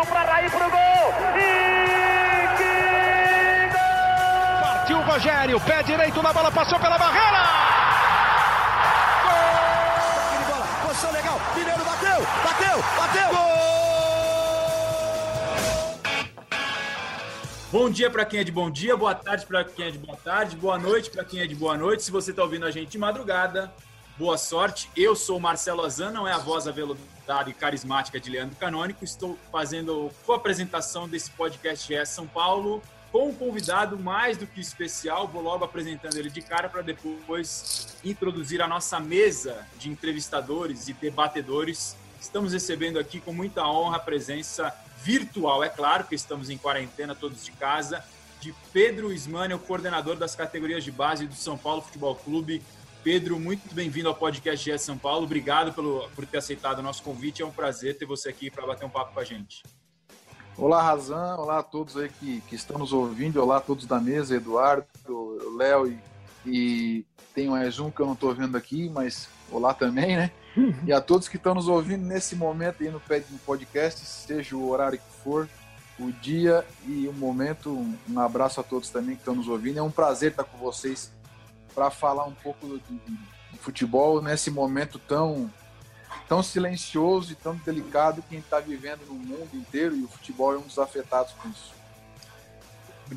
Partiu para Raí pro gol. E que gol! Partiu o Rogério, pé direito na bola, passou pela barreira. Gol! bola, posição legal. Mineiro bateu, bateu, bateu. Gol! Bom dia para quem é de bom dia, boa tarde para quem é de boa tarde, boa noite para quem é de boa noite. Se você está ouvindo a gente de madrugada, boa sorte. Eu sou Marcelo Azan, não é a voz aveludada e carismática de Leandro Canônico. Estou fazendo a apresentação desse podcast é São Paulo com um convidado mais do que especial. Vou logo apresentando ele de cara para depois introduzir a nossa mesa de entrevistadores e debatedores. Estamos recebendo aqui com muita honra a presença virtual, é claro, que estamos em quarentena, todos de casa, de Pedro Ismani, o coordenador das categorias de base do São Paulo Futebol Clube. Pedro, muito bem-vindo ao podcast GE São Paulo. Obrigado pelo, por ter aceitado o nosso convite. É um prazer ter você aqui para bater um papo com a gente. Olá, Razan. Olá a todos aí que, que estão nos ouvindo. Olá a todos da mesa, Eduardo, Léo e, e tem mais um que eu não estou vendo aqui, mas olá também, né? e a todos que estão nos ouvindo nesse momento aí no podcast, seja o horário que for, o dia e o momento. Um abraço a todos também que estão nos ouvindo. É um prazer estar com vocês para falar um pouco de, de, de, futebol nesse momento tão tão silencioso e tão delicado que a gente está vivendo no mundo inteiro e o futebol é um dos afetados com isso.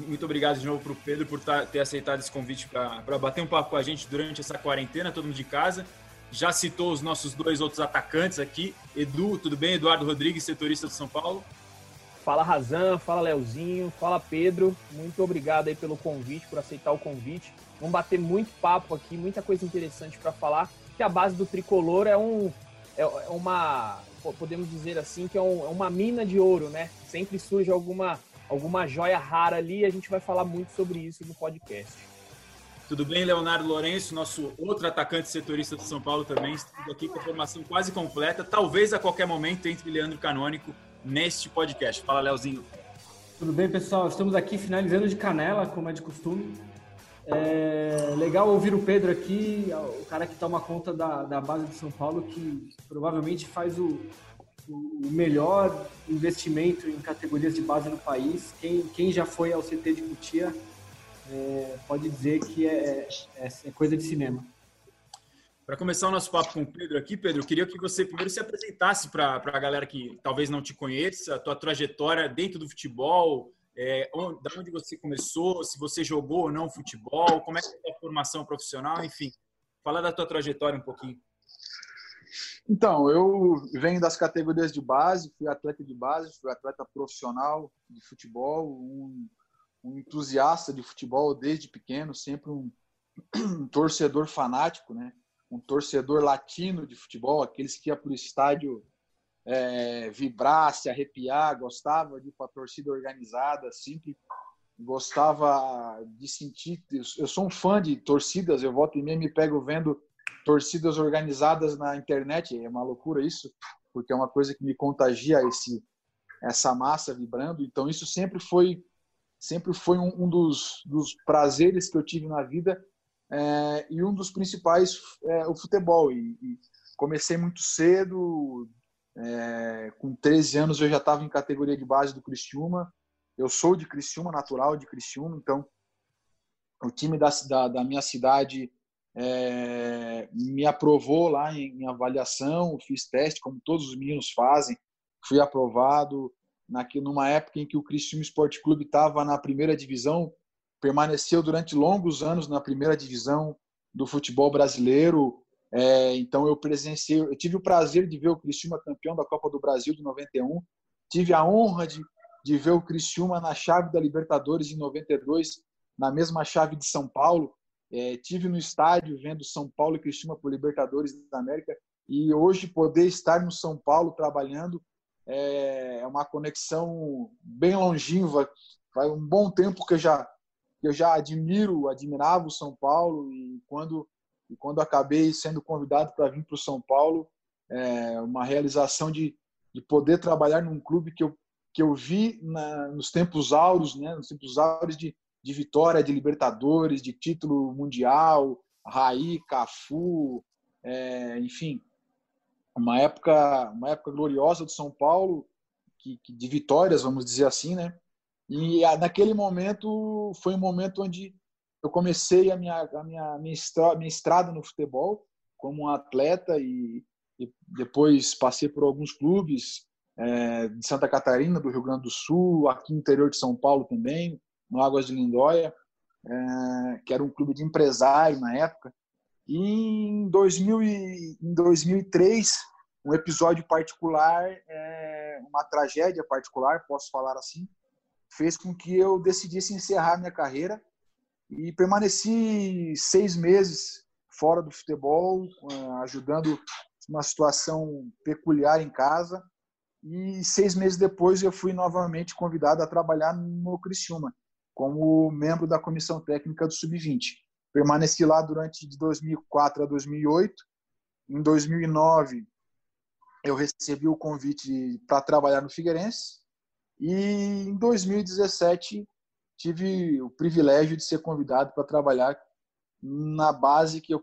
Muito obrigado de novo para o Pedro por tá, ter aceitado esse convite para bater um papo com a gente durante essa quarentena, todo mundo de casa já citou os nossos dois outros atacantes aqui. Edu, tudo bem? Eduardo Rodrigues, setorista do São Paulo. Fala Razan, fala Leozinho, fala Pedro. Muito obrigado aí pelo convite, por aceitar o convite. Vamos bater muito papo aqui, muita coisa interessante para falar. Que a base do tricolor é um é, é uma podemos dizer assim que é, um, é uma mina de ouro, né? Sempre surge alguma alguma joia rara ali. E a gente vai falar muito sobre isso no podcast. Tudo bem, Leonardo Lourenço, nosso outro atacante setorista do São Paulo também. Estamos aqui com a formação quase completa. Talvez a qualquer momento entre Leandro Canônico neste podcast. Fala, Leozinho. Tudo bem, pessoal? Estamos aqui finalizando de canela, como é de costume. É legal ouvir o Pedro aqui, o cara que toma conta da, da base do São Paulo, que provavelmente faz o, o melhor investimento em categorias de base no país. Quem, quem já foi ao CT de Cutia é, pode dizer que é, é, é coisa de cinema. Para começar o nosso papo com o Pedro aqui, Pedro, eu queria que você primeiro se apresentasse para a galera que talvez não te conheça, a tua trajetória dentro do futebol, é, onde, da onde você começou, se você jogou ou não futebol, como é que é a formação profissional, enfim. Fala da tua trajetória um pouquinho. Então, eu venho das categorias de base, fui atleta de base, fui atleta profissional de futebol, um um entusiasta de futebol desde pequeno, sempre um, um torcedor fanático, né? um torcedor latino de futebol, aqueles que ia para o estádio é, vibrar, se arrepiar, gostava de ir para a torcida organizada, sempre gostava de sentir. Eu sou um fã de torcidas, eu volto e meia me pego vendo torcidas organizadas na internet, é uma loucura isso, porque é uma coisa que me contagia esse essa massa vibrando. Então isso sempre foi sempre foi um, um dos, dos, prazeres que eu tive na vida é, e um dos principais é o futebol. E, e comecei muito cedo, é, com 13 anos eu já estava em categoria de base do Criciúma. Eu sou de Criciúma, natural de Criciúma, então o time da, da, da minha cidade é, me aprovou lá em, em avaliação, fiz teste, como todos os meninos fazem, fui aprovado, numa época em que o Criciúma Esporte Clube estava na primeira divisão, permaneceu durante longos anos na primeira divisão do futebol brasileiro. É, então eu presenciei, eu tive o prazer de ver o Criciúma campeão da Copa do Brasil de 91, tive a honra de, de ver o Criciúma na chave da Libertadores em 92, na mesma chave de São Paulo. É, tive no estádio vendo São Paulo e Criciúma por Libertadores da América e hoje poder estar no São Paulo trabalhando é, é uma conexão bem longínqua. Faz um bom tempo que eu já eu já admiro, admirava o São Paulo e quando e quando acabei sendo convidado para vir para o São Paulo, é uma realização de, de poder trabalhar num clube que eu que eu vi na, nos tempos áureos, né, nos tempos áureos de, de vitória, de Libertadores, de título mundial, Raí, Cafu, é, enfim, uma época, uma época gloriosa do São Paulo que, de vitórias, vamos dizer assim, né? E naquele momento foi um momento onde eu comecei a minha, a minha, minha, estrada, minha estrada no futebol como um atleta e, e depois passei por alguns clubes é, de Santa Catarina, do Rio Grande do Sul, aqui no interior de São Paulo também, no Águas de Lindóia, é, que era um clube de empresário na época. E em, 2000 e, em 2003, um episódio particular, é, uma tragédia particular, posso falar assim, fez com que eu decidisse encerrar minha carreira e permaneci seis meses fora do futebol, ajudando uma situação peculiar em casa. E seis meses depois eu fui novamente convidado a trabalhar no Criciúma, como membro da comissão técnica do Sub-20. Permaneci lá durante de 2004 a 2008. Em 2009 eu recebi o convite para trabalhar no Figueirense e em 2017 tive o privilégio de ser convidado para trabalhar na base que eu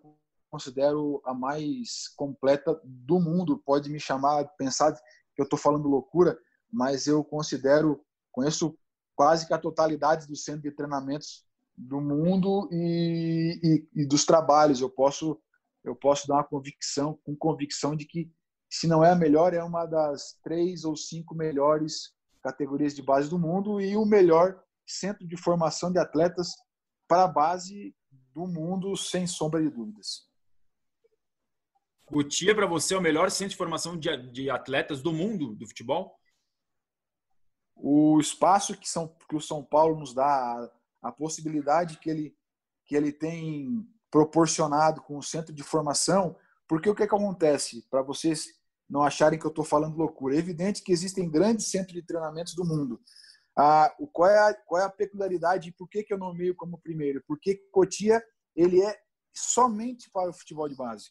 considero a mais completa do mundo. Pode me chamar, pensar que eu estou falando loucura, mas eu considero, conheço quase que a totalidade dos centros de treinamentos do mundo e, e, e dos trabalhos. Eu posso, eu posso dar uma convicção, com convicção de que se não é a melhor, é uma das três ou cinco melhores categorias de base do mundo e o melhor centro de formação de atletas para a base do mundo, sem sombra de dúvidas. Cotia, para você, é o melhor centro de formação de, de atletas do mundo do futebol? O espaço que, São, que o São Paulo nos dá, a, a possibilidade que ele, que ele tem proporcionado com o centro de formação, porque o que, é que acontece? Para vocês não acharem que eu estou falando loucura. É evidente que existem grandes centros de treinamentos do mundo. Ah, qual, é a, qual é a peculiaridade e por que, que eu nomeio como primeiro? Porque Cotia ele é somente para o futebol de base.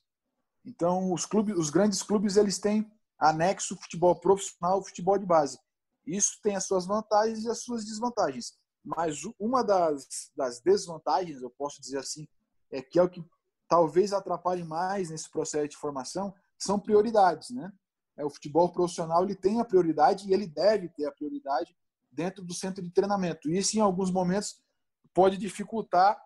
Então, os, clubes, os grandes clubes eles têm anexo futebol profissional, futebol de base. Isso tem as suas vantagens e as suas desvantagens. Mas uma das, das desvantagens, eu posso dizer assim, é que é o que talvez atrapalhe mais nesse processo de formação, são prioridades, né? É, o futebol profissional ele tem a prioridade e ele deve ter a prioridade dentro do centro de treinamento. Isso, em alguns momentos, pode dificultar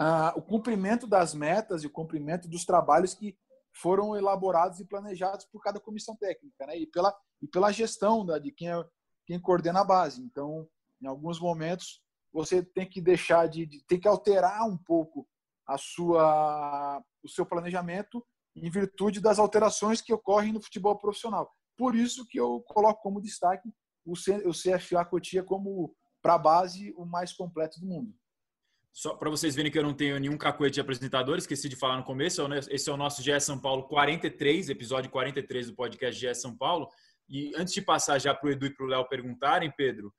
ah, o cumprimento das metas e o cumprimento dos trabalhos que foram elaborados e planejados por cada comissão técnica, né? E pela e pela gestão da, de quem é, quem coordena a base. Então, em alguns momentos, você tem que deixar de, de tem que alterar um pouco a sua o seu planejamento em virtude das alterações que ocorrem no futebol profissional. Por isso que eu coloco como destaque o CFA Cotia como, para base, o mais completo do mundo. Só para vocês verem que eu não tenho nenhum cacuete de apresentador, esqueci de falar no começo, esse é o nosso GE São Paulo 43, episódio 43 do podcast GE São Paulo. E antes de passar já para o Edu e para o Léo perguntarem, Pedro,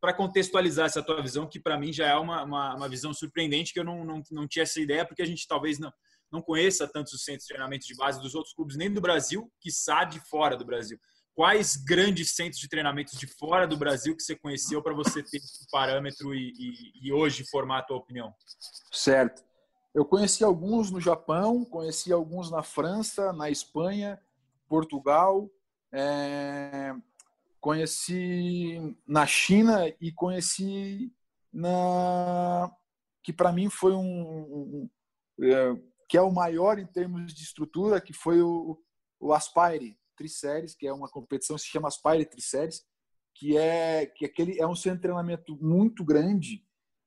para contextualizar essa tua visão, que para mim já é uma, uma, uma, visão surpreendente, que eu não, não, não tinha essa ideia, porque a gente talvez não, não conheça tantos os centros de treinamento de base dos outros clubes, nem do Brasil, que de fora do Brasil. Quais grandes centros de treinamento de fora do Brasil que você conheceu para você ter esse parâmetro e, e, e, hoje formar a tua opinião? Certo. Eu conheci alguns no Japão, conheci alguns na França, na Espanha, Portugal, é... conheci na China e conheci na que para mim foi um, é, que é o maior em termos de estrutura, que foi o, o Aspire Triséries, que é uma competição que se chama Aspire Triséries, que é que aquele é um centro de treinamento muito grande,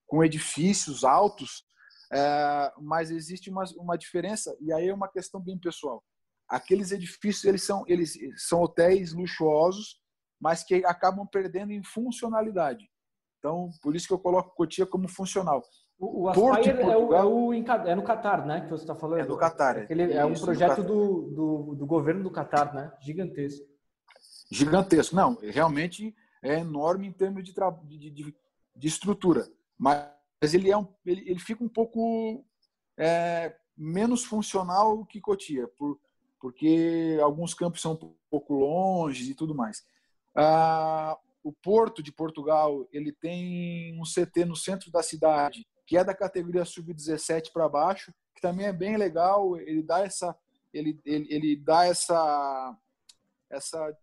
com edifícios altos, é, mas existe uma, uma diferença e aí é uma questão bem pessoal. Aqueles edifícios eles são eles são hotéis luxuosos, mas que acabam perdendo em funcionalidade. Então, por isso que eu coloco Cotia como funcional. O, o Aspire é, o, é, o, é, no Catar, né? Que você está falando. É do Catar. É, Aquele, é um projeto do, do, do, governo do Catar, né? Gigantesco. Gigantesco. Não, realmente é enorme em termos de, de, de, de estrutura. Mas ele, é um, ele, ele fica um pouco é, menos funcional que Cotia, por, porque alguns campos são um pouco longe e tudo mais. Ah, o Porto de Portugal ele tem um CT no centro da cidade que é da categoria sub-17 para baixo, que também é bem legal. Ele dá essa, ele, ele, ele dá essa, essa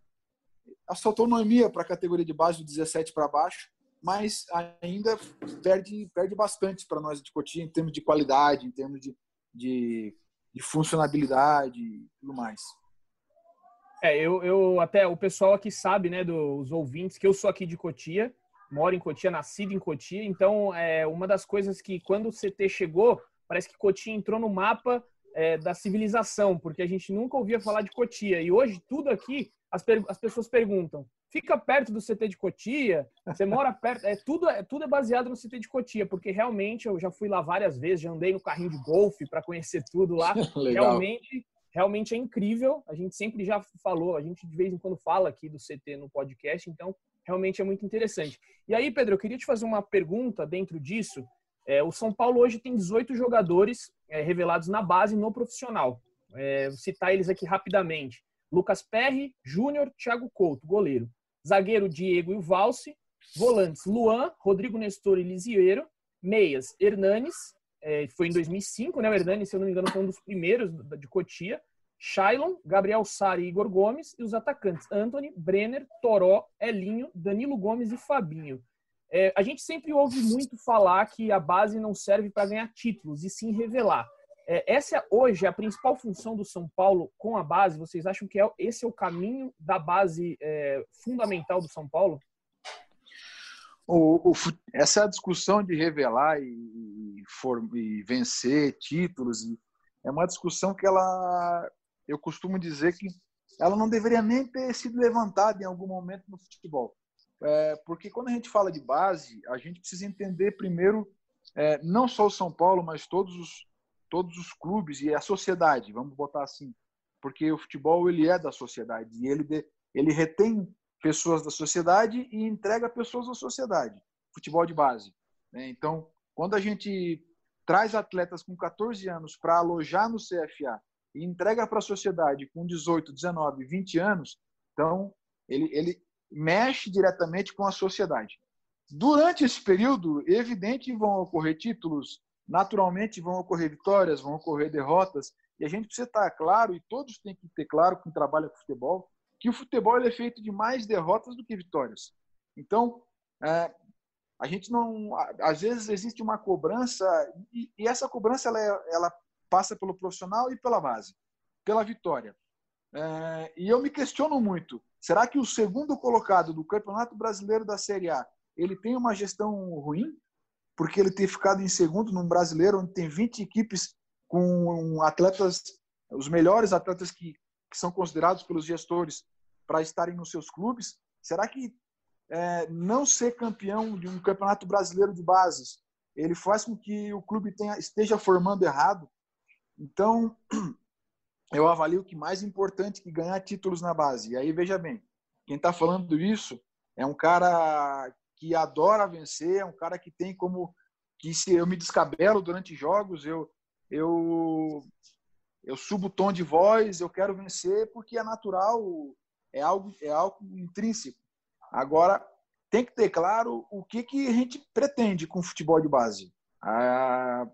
essa autonomia para a categoria de base do 17 para baixo, mas ainda perde, perde bastante para nós de Cotia em termos de qualidade, em termos de, de, de funcionabilidade e tudo mais. É, eu, eu até o pessoal aqui sabe, né, dos ouvintes, que eu sou aqui de Cotia, moro em Cotia, nascido em Cotia, então é uma das coisas que quando o CT chegou, parece que Cotia entrou no mapa é, da civilização, porque a gente nunca ouvia falar de Cotia. E hoje, tudo aqui, as, as pessoas perguntam: fica perto do CT de Cotia? Você mora perto? É, tudo, é, tudo é baseado no CT de Cotia, porque realmente eu já fui lá várias vezes, já andei no carrinho de golfe para conhecer tudo lá. realmente, realmente é incrível. A gente sempre já falou, a gente de vez em quando fala aqui do CT no podcast, então realmente é muito interessante. E aí, Pedro, eu queria te fazer uma pergunta dentro disso. É, o São Paulo hoje tem 18 jogadores é, revelados na base no profissional. É, vou citar eles aqui rapidamente. Lucas Perry, Júnior, Thiago Couto, goleiro. Zagueiro Diego e Valse. Volantes Luan, Rodrigo Nestor e Lisieiro. Meias Hernanes, é, foi em 2005, né? O Hernanes, se eu não me engano, foi um dos primeiros de Cotia. Shailon, Gabriel Sari e Igor Gomes. E os atacantes Anthony, Brenner, Toró, Elinho, Danilo Gomes e Fabinho. É, a gente sempre ouve muito falar que a base não serve para ganhar títulos, e sim revelar. É, essa é, hoje a principal função do São Paulo com a base. Vocês acham que é, esse é o caminho da base é, fundamental do São Paulo? O, o, essa discussão de revelar e, for, e vencer títulos é uma discussão que ela, eu costumo dizer que ela não deveria nem ter sido levantada em algum momento no futebol. É, porque quando a gente fala de base, a gente precisa entender primeiro é, não só o São Paulo, mas todos os, todos os clubes e a sociedade, vamos botar assim, porque o futebol ele é da sociedade e ele, de, ele retém pessoas da sociedade e entrega pessoas da sociedade, futebol de base. Né? Então, quando a gente traz atletas com 14 anos para alojar no CFA e entrega para a sociedade com 18, 19, 20 anos, então ele, ele, mexe diretamente com a sociedade. Durante esse período, evidente vão ocorrer títulos, naturalmente vão ocorrer vitórias, vão ocorrer derrotas, e a gente precisa estar claro, e todos têm que ter claro, quem trabalha com futebol, que o futebol é feito de mais derrotas do que vitórias. Então, é, a gente não. Às vezes existe uma cobrança, e, e essa cobrança ela, é, ela, passa pelo profissional e pela base, pela vitória. É, e eu me questiono muito Será que o segundo colocado do Campeonato Brasileiro da Série A ele tem uma gestão ruim? Porque ele ter ficado em segundo num brasileiro onde tem 20 equipes com atletas, os melhores atletas que, que são considerados pelos gestores para estarem nos seus clubes? Será que é, não ser campeão de um campeonato brasileiro de bases ele faz com que o clube tenha, esteja formando errado? Então, eu avalio que mais importante que ganhar títulos na base. E aí, veja bem, quem está falando isso é um cara que adora vencer, é um cara que tem como que se eu me descabelo durante jogos, eu eu eu subo o tom de voz, eu quero vencer porque é natural, é algo é algo intrínseco. Agora tem que ter claro o que que a gente pretende com o futebol de base. A,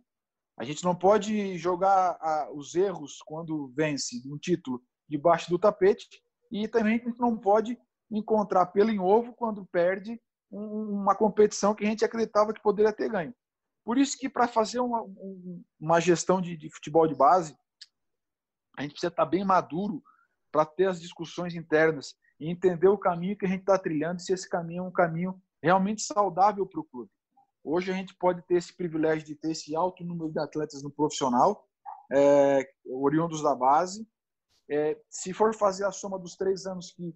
a gente não pode jogar os erros quando vence um título debaixo do tapete e também a gente não pode encontrar pelo em ovo quando perde um, uma competição que a gente acreditava que poderia ter ganho. Por isso que para fazer uma, uma gestão de, de, futebol de base, a gente precisa estar bem maduro para ter as discussões internas e entender o caminho que a gente está trilhando, se esse caminho é um caminho realmente saudável para o clube. Hoje a gente pode ter esse privilégio de ter esse alto número de atletas no profissional, é, oriundos da base. É, se for fazer a soma dos três anos que,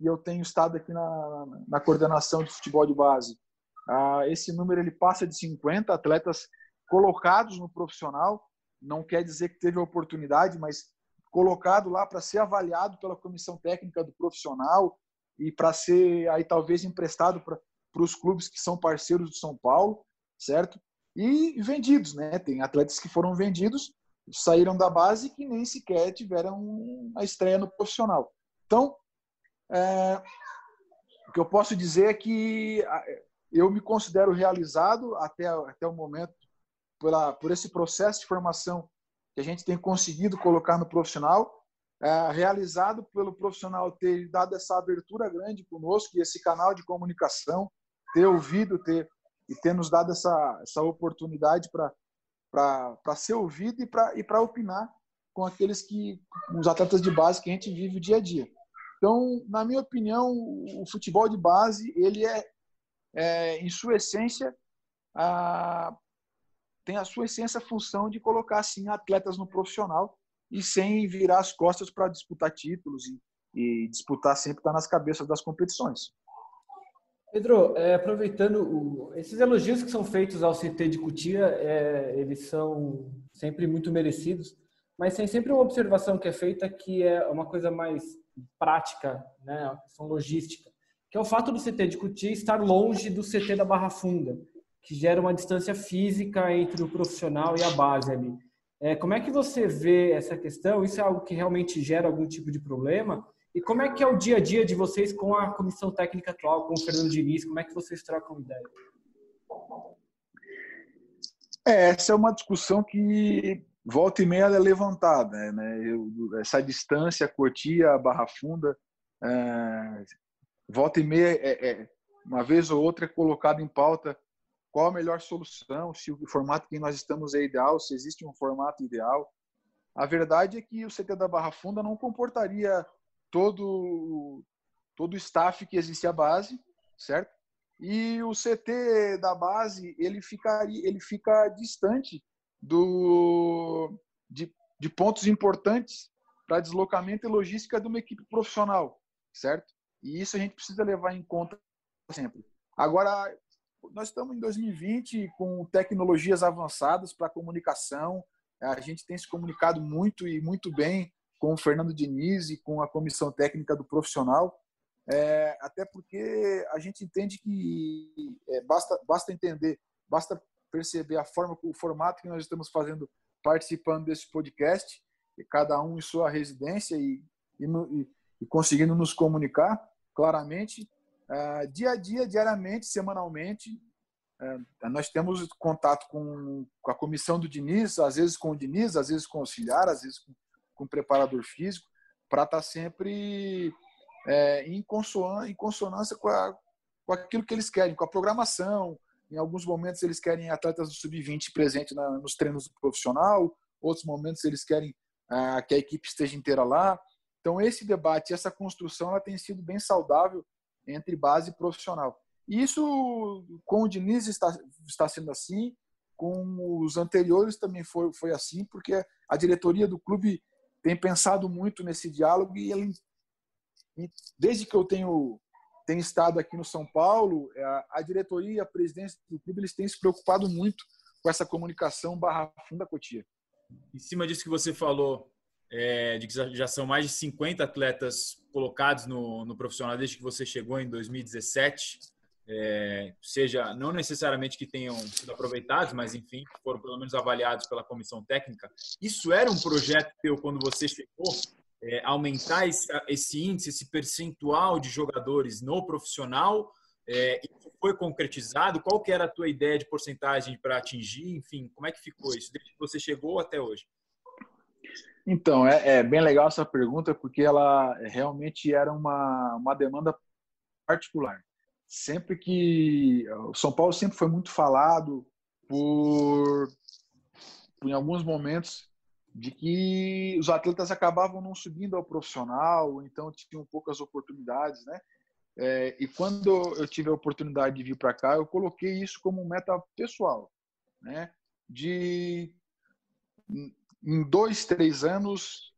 eu tenho estado aqui na, na coordenação de futebol de base, ah, esse número ele passa de 50 atletas colocados no profissional. Não quer dizer que teve a oportunidade, mas colocado lá para ser avaliado pela comissão técnica do profissional e para ser aí talvez emprestado para para os clubes que são parceiros do São Paulo, certo? E vendidos, né? Tem atletas que foram vendidos, saíram da base que nem sequer tiveram a estreia no profissional. Então, é, o que eu posso dizer é que eu me considero realizado até, até o momento pela, por esse processo de formação que a gente tem conseguido colocar no profissional. é, realizado pelo profissional ter dado essa abertura grande conosco e esse canal de comunicação, ter ouvido, ter e ter nos dado essa, essa oportunidade para ser ouvido e para opinar com aqueles que, os atletas de base que a gente vive o dia a dia. Então, na minha opinião, o futebol de base, ele é, é em sua essência, a, tem a sua essência a função de colocar, assim, atletas no profissional e sem virar as costas para disputar títulos e, e disputar sempre estar tá nas cabeças das competições. Pedro, é, aproveitando o, esses elogios que são feitos ao CT de Cutia, é, eles são sempre muito merecidos, mas tem sempre uma observação que é feita que é uma coisa mais prática, né, questão logística, que é o fato do CT de Cutia estar longe do CT da Barra Funda, que gera uma distância física entre o profissional e a base ali. É, como é que você vê essa questão? Isso é algo que realmente gera algum tipo de problema? E como é que é o dia a dia de vocês com a comissão técnica atual, com o Fernando Diniz? Como é que vocês trocam ideia? É, essa é uma discussão que volta e meia é levantada, né? Eu, essa distância, Cotia, Barra Funda, é, volta e meia, é, é, uma vez ou outra é colocado em pauta qual a melhor solução, se o formato que nós estamos é ideal, se existe um formato ideal. A verdade é que o CT da Barra Funda não comportaria todo todo o staff que existe à base, certo? E o CT da base ele ficaria ele fica distante do de, de pontos importantes para deslocamento e logística de uma equipe profissional, certo? E isso a gente precisa levar em conta sempre. Agora nós estamos em 2020 com tecnologias avançadas para comunicação. A gente tem se comunicado muito e muito bem com o Fernando Diniz e com a comissão técnica do profissional, é, até porque a gente entende que é, basta, basta entender, basta perceber a forma, o formato que nós estamos fazendo, participando desse podcast, cada um em sua residência e, e, no, e, e conseguindo nos comunicar claramente, é, dia a dia, diariamente, semanalmente, é, nós temos contato com, com, a comissão do Diniz, às vezes com o Diniz, às vezes com o auxiliar, às vezes com, com preparador físico, para estar tá sempre é, em, consonância, em consonância com, a, com aquilo que eles querem, com a programação. Em alguns momentos eles querem atletas do sub-20 presente na, nos treinos do profissional, outros momentos eles querem ah, que a equipe esteja inteira lá. Então esse debate, essa construção, ela tem sido bem saudável entre base e profissional. E isso com o Diniz está, está sendo assim, com os anteriores também foi, foi assim, porque a diretoria do clube tem pensado muito nesse diálogo e ele, desde que eu tenho, tenho estado aqui no São Paulo, é, a, diretoria e a presidência do clube eles têm se preocupado muito com essa comunicação barra funda Cotia. Em cima disso que você falou, é, de que já são mais de 50 atletas colocados no, no profissional desde que você chegou em 2017, é, seja não necessariamente que tenham sido aproveitados, mas enfim, foram pelo menos avaliados pela comissão técnica. Isso era um projeto teu quando você chegou? É, aumentar esse, esse, índice, esse percentual de jogadores no profissional? É, foi concretizado? Qual que era a tua ideia de porcentagem para atingir? Enfim, como é que ficou isso desde que você chegou até hoje? Então, é, é bem legal essa pergunta porque ela realmente era uma, uma demanda particular sempre que o São Paulo sempre foi muito falado por, por em alguns momentos de que os atletas acabavam não subindo ao profissional, então tinham poucas oportunidades, né? É, e quando eu tive a oportunidade de vir para cá, eu coloquei isso como meta pessoal, né? De em dois, três anos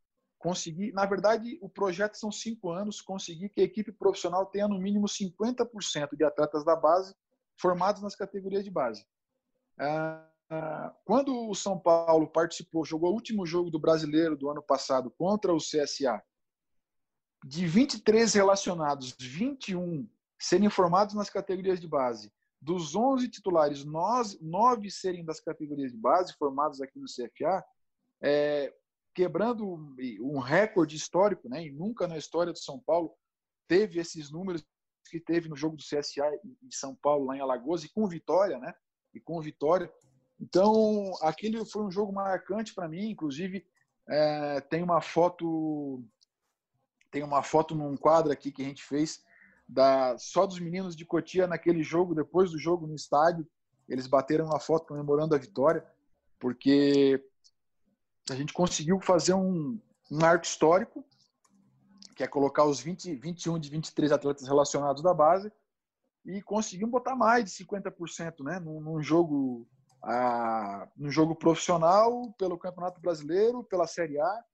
conseguir, na verdade, o projeto são cinco anos, conseguir que a equipe profissional tenha no mínimo 50% de atletas da base formados nas categorias de base. Ah, quando o São Paulo participou, jogou o último jogo do brasileiro do ano passado contra o CSA, de 23 relacionados, 21 serem formados nas categorias de base. Dos 11 titulares, nós, 9 serem das categorias de base, formados aqui no CFA, é, quebrando um recorde histórico, né? E nunca na história do São Paulo teve esses números que teve no jogo do CSA em São Paulo, lá em Alagoas, e com vitória, né? E com vitória. Então, aquele foi um jogo marcante para mim, inclusive é, tem uma foto tem uma foto num quadro aqui que a gente fez da só dos meninos de Cotia naquele jogo, depois do jogo no estádio, eles bateram uma foto comemorando a vitória, porque a gente conseguiu fazer um, um marco histórico, que é colocar os 20, 21 de 23 atletas relacionados da base, e conseguimos botar mais de 50% né, num, num jogo a, num jogo profissional, pelo Campeonato Brasileiro, pela Série A,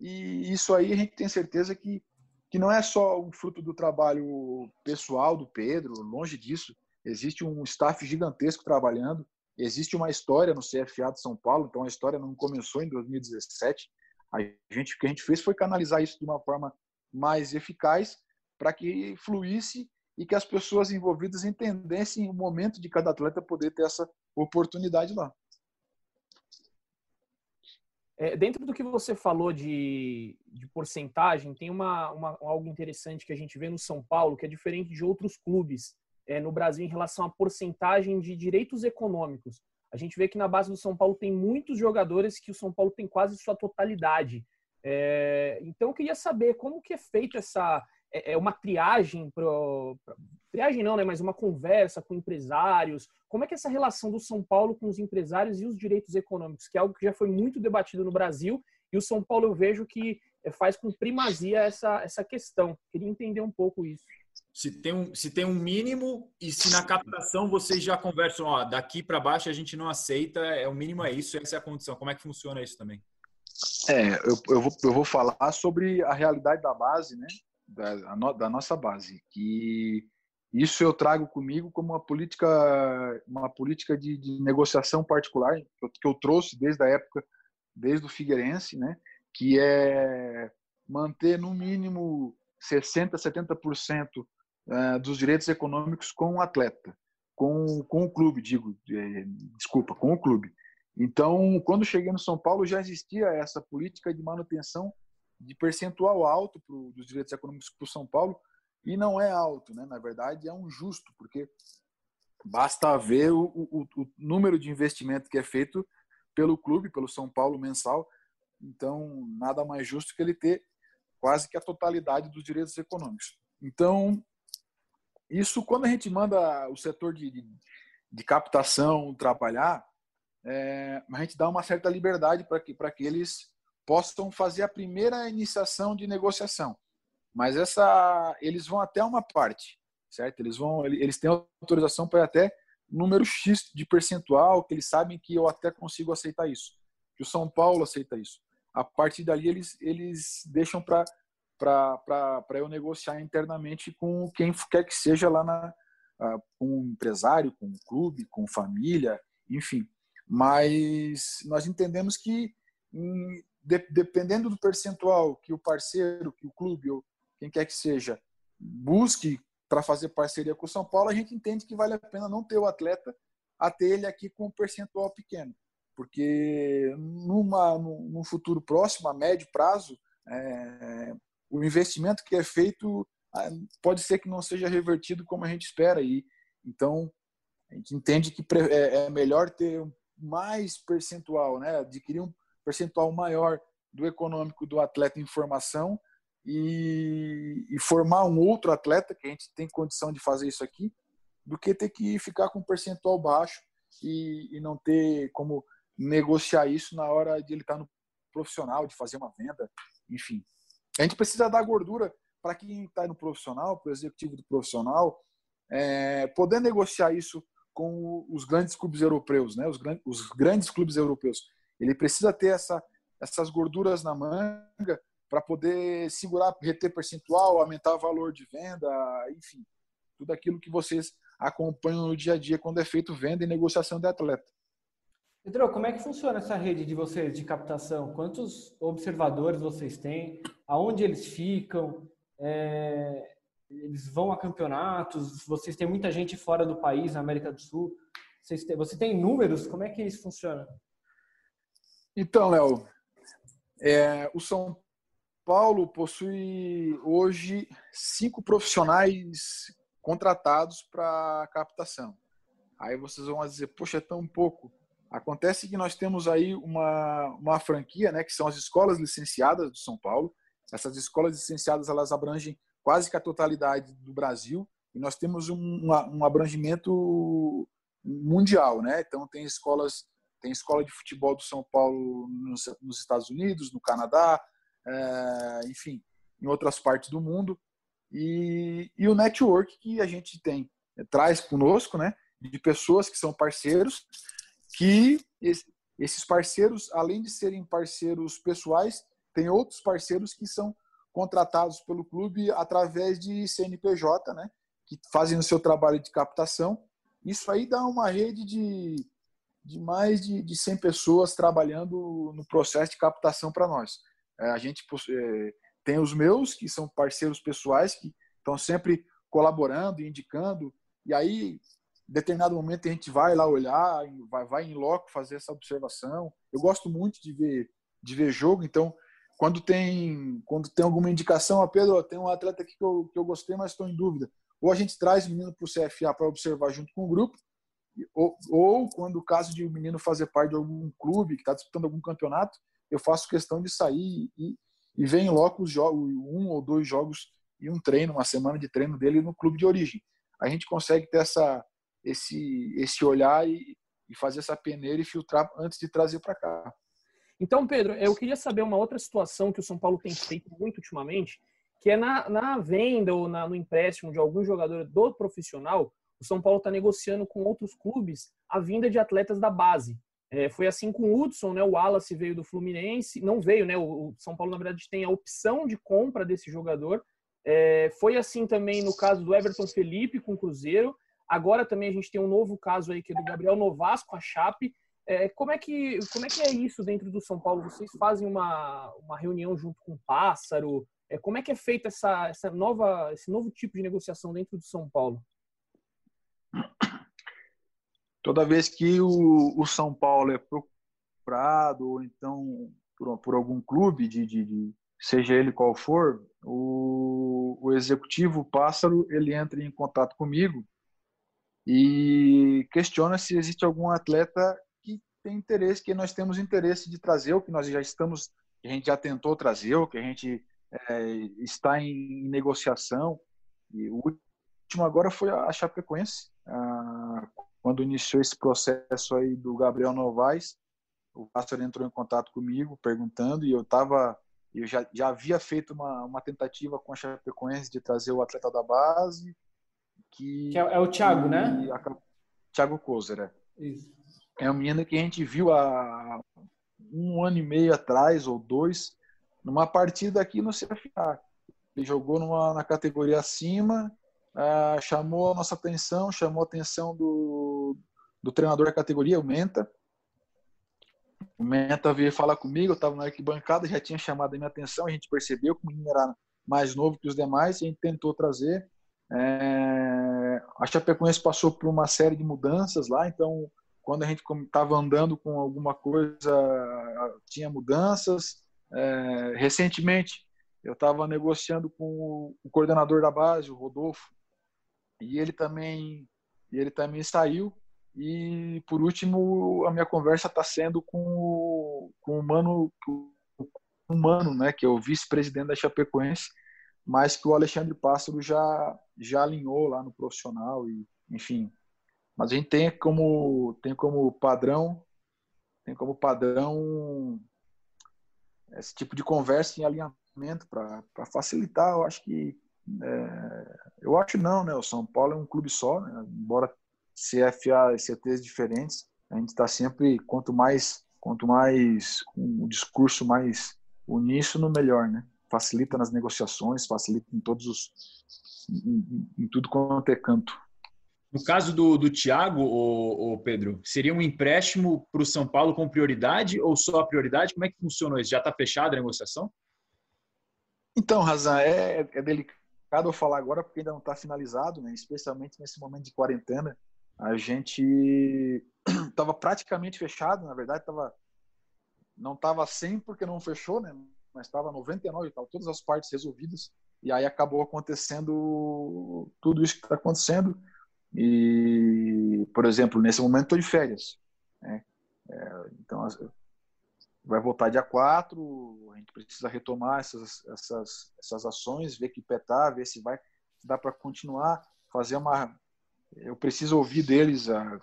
e isso aí a gente tem certeza que, que não é só um fruto do trabalho pessoal do Pedro, longe disso, existe um staff gigantesco trabalhando, existe uma história no CFA de São Paulo, então a história não começou em 2017. A gente, o que a gente fez foi canalizar isso de uma forma mais eficaz para que fluísse e que as pessoas envolvidas entendessem o momento de cada atleta poder ter essa oportunidade lá. É, dentro do que você falou de, de porcentagem, tem uma, uma, algo interessante que a gente vê no São Paulo, que é diferente de outros clubes é, no Brasil em relação à porcentagem de direitos econômicos. A gente vê que na base do São Paulo tem muitos jogadores que o São Paulo tem quase sua totalidade. É, então eu queria saber como que é feita essa é, é uma triagem para triagem não, né, mas uma conversa com empresários. Como é que é essa relação do São Paulo com os empresários e os direitos econômicos, que é algo que já foi muito debatido no Brasil e o São Paulo eu vejo que é, faz com primazia essa essa questão. Queria entender um pouco isso. Se tem um, se tem um mínimo e se na captação vocês já conversam, ó, daqui para baixo a gente não aceita, é o mínimo é isso, essa é a condição. Como é que funciona isso também? É, eu, eu, vou, eu vou falar sobre a realidade da base, né? Da, da nossa base, que isso eu trago comigo como uma política, uma política de, de negociação particular que eu, que eu, trouxe desde a época, desde o Figueirense, né? Que é manter no mínimo 60, 70% é, dos direitos econômicos com o atleta, com, com o clube, digo, é, desculpa, com o clube. Então, quando cheguei no São Paulo, já existia essa política de manutenção de percentual alto pro, dos direitos econômicos para o São Paulo, e não é alto, né? na verdade é um justo, porque basta ver o, o, o número de investimento que é feito pelo clube, pelo São Paulo mensal, então nada mais justo que ele ter quase que a totalidade dos direitos econômicos. Então, isso quando a gente manda o setor de, de, de captação trabalhar, é, a gente dá uma certa liberdade para que, que eles possam fazer a primeira iniciação de negociação. Mas essa, eles vão até uma parte, certo? Eles vão, eles têm autorização para até número X de percentual, que eles sabem que eu até consigo aceitar isso. Que o São Paulo aceita isso. A partir dali eles eles deixam para eu negociar internamente com quem quer que seja lá na com um empresário, com um clube, com família, enfim. Mas nós entendemos que, de, dependendo do percentual que o parceiro, que o clube ou quem quer que seja busque para fazer parceria com o São Paulo, a gente entende que vale a pena não ter o atleta a ter ele aqui com um percentual pequeno. Porque numa, num futuro próximo, a médio prazo, é, o investimento que é feito pode ser que não seja revertido como a gente espera. E, então, a gente entende que é, é melhor ter mais percentual, né? adquirir um percentual maior do econômico do atleta em formação e, e, formar um outro atleta, que a gente tem condição de fazer isso aqui, do que ter que ficar com um percentual baixo e, e não ter como negociar isso na hora de ele estar no profissional, de fazer uma venda, enfim. A gente precisa dar gordura para quem está no profissional, para o executivo do profissional, é, poder negociar isso com os grandes clubes europeus, né? Os, grandes, os grandes clubes europeus. Ele precisa ter essa, essas gorduras na manga para poder segurar, reter percentual, aumentar o valor de venda, enfim, tudo aquilo que vocês acompanham no dia a dia quando é feito venda e negociação de atleta. Pedro, como é que funciona essa rede de vocês de captação? Quantos observadores vocês têm? Aonde eles ficam? É, eles vão a campeonatos, vocês têm muita gente fora do país, na América do Sul. Vocês têm, você tem números? Como é que isso funciona? Então, Léo, é, o São Paulo possui hoje cinco profissionais contratados para captação. Aí vocês vão dizer, poxa, é tão pouco. Acontece que nós temos aí uma, uma franquia, né, que são as escolas licenciadas do São Paulo. Essas escolas licenciadas elas abrangem quase que a totalidade do Brasil e nós temos um, um abrangimento mundial, né? Então tem escolas, tem escola de futebol do São Paulo nos, nos Estados Unidos, no Canadá, é, enfim, em outras partes do mundo e, e o network que a gente tem traz conosco, né? De pessoas que são parceiros, que esses parceiros, além de serem parceiros pessoais, tem outros parceiros que são contratados pelo clube através de CNPJ, né? Que fazem o seu trabalho de captação. Isso aí dá uma rede de, de mais de, de 100 pessoas trabalhando no processo de captação para nós. É, a gente é, tem os meus, que são parceiros pessoais, que estão sempre colaborando, indicando, e aí, determinado momento, a gente vai lá olhar, vai, vai em loco fazer essa observação. Eu gosto muito de ver, de ver jogo, então, quando tem, quando tem alguma indicação, a ah, Pedro, tem um atleta aqui que eu, que eu gostei, mas estou em dúvida. Ou a gente traz o menino para o CFA para observar junto com o grupo, ou, ou quando o caso de o menino fazer parte de algum clube que está disputando algum campeonato, eu faço questão de sair e, e ver em loco os jogos, um ou dois jogos e um treino, uma semana de treino dele no clube de origem. A gente consegue ter essa, esse, esse olhar e, e fazer essa peneira e filtrar antes de trazer para cá. Então, Pedro, eu queria saber uma outra situação que o São Paulo tem feito muito ultimamente, que é na, na venda ou na, no empréstimo de algum jogador do profissional, o São Paulo está negociando com outros clubes a vinda de atletas da base. É, foi assim com o Hudson, né? O Wallace veio do Fluminense, não veio, né? O, São Paulo, na verdade, tem a opção de compra desse jogador. É, foi assim também no caso do Everton Felipe com o Cruzeiro. Agora também a gente tem um novo caso aí que é do Gabriel Novas com a Chape. É, como, é que, como é que é isso dentro do São Paulo? Vocês fazem uma, uma reunião junto com o Pássaro? É, como é que é feita essa, essa nova, esse novo tipo de negociação dentro do São Paulo? toda vez que o, o São Paulo é procurado, ou então por, por algum clube, de, de, de, seja ele qual for, o, o executivo, Pássaro, ele entra em contato comigo e questiona se existe algum atleta que tem interesse, que nós temos interesse de trazer, ou que nós já estamos, que a gente já tentou trazer, ou que a gente é, está em negociação. E o último agora foi a Chapecoense, a, quando iniciou esse processo aí do Gabriel Novaes, o Pássaro entrou em contato comigo perguntando e eu estava eu já, já havia feito uma, uma tentativa com a Chapecoense de trazer o atleta da base que, que é, é, o Thiago, né? A, Thiago Kozer, é. Isso. É um menino que a gente viu há um ano e meio atrás ou dois numa partida aqui no CFA. Ele jogou numa, na categoria acima ah, chamou a nossa atenção, chamou a atenção do, do treinador da categoria, o Menta. O Menta veio falar comigo, eu estava na arquibancada, já tinha chamado a minha atenção, a gente percebeu que o menino era mais novo que os demais, e a gente tentou trazer. É, a Chapecoense passou por uma série de mudanças lá, então quando a gente estava andando com alguma coisa, tinha mudanças. É, recentemente, eu estava negociando com o coordenador da base, o Rodolfo, e ele também ele também saiu e por último a minha conversa está sendo com o, com o mano o mano né que é o vice-presidente da Chapecoense mas que o Alexandre Pássaro já já alinhou lá no profissional e enfim mas a gente tem como tem como padrão tem como padrão esse tipo de conversa em alinhamento para facilitar eu acho que é, eu acho não, né? O São Paulo é um clube só, né? embora CFA e CTs diferentes, a gente está sempre quanto mais quanto mais um discurso mais uníssono melhor, né? Facilita nas negociações, facilita em todos os em, em tudo quanto é canto. No caso do, do Thiago, o, o Pedro, seria um empréstimo para o São Paulo com prioridade ou só a prioridade? Como é que funciona isso? Já está fechada a negociação? Então, Razan, é, é delicado eu falar agora porque ainda não está finalizado, né? especialmente nesse momento de quarentena. A gente estava praticamente fechado, na verdade, tava, não estava 100 porque não fechou, né? Mas estava 99, tava todas as partes resolvidas. E aí acabou acontecendo tudo isso que está acontecendo. E, por exemplo, nesse momento estou de férias. Né? É, então, vai voltar dia 4, a gente precisa retomar essas, essas, essas ações, ver que pé tá, ver se vai se dá para continuar, fazer uma. Eu preciso ouvir deles a,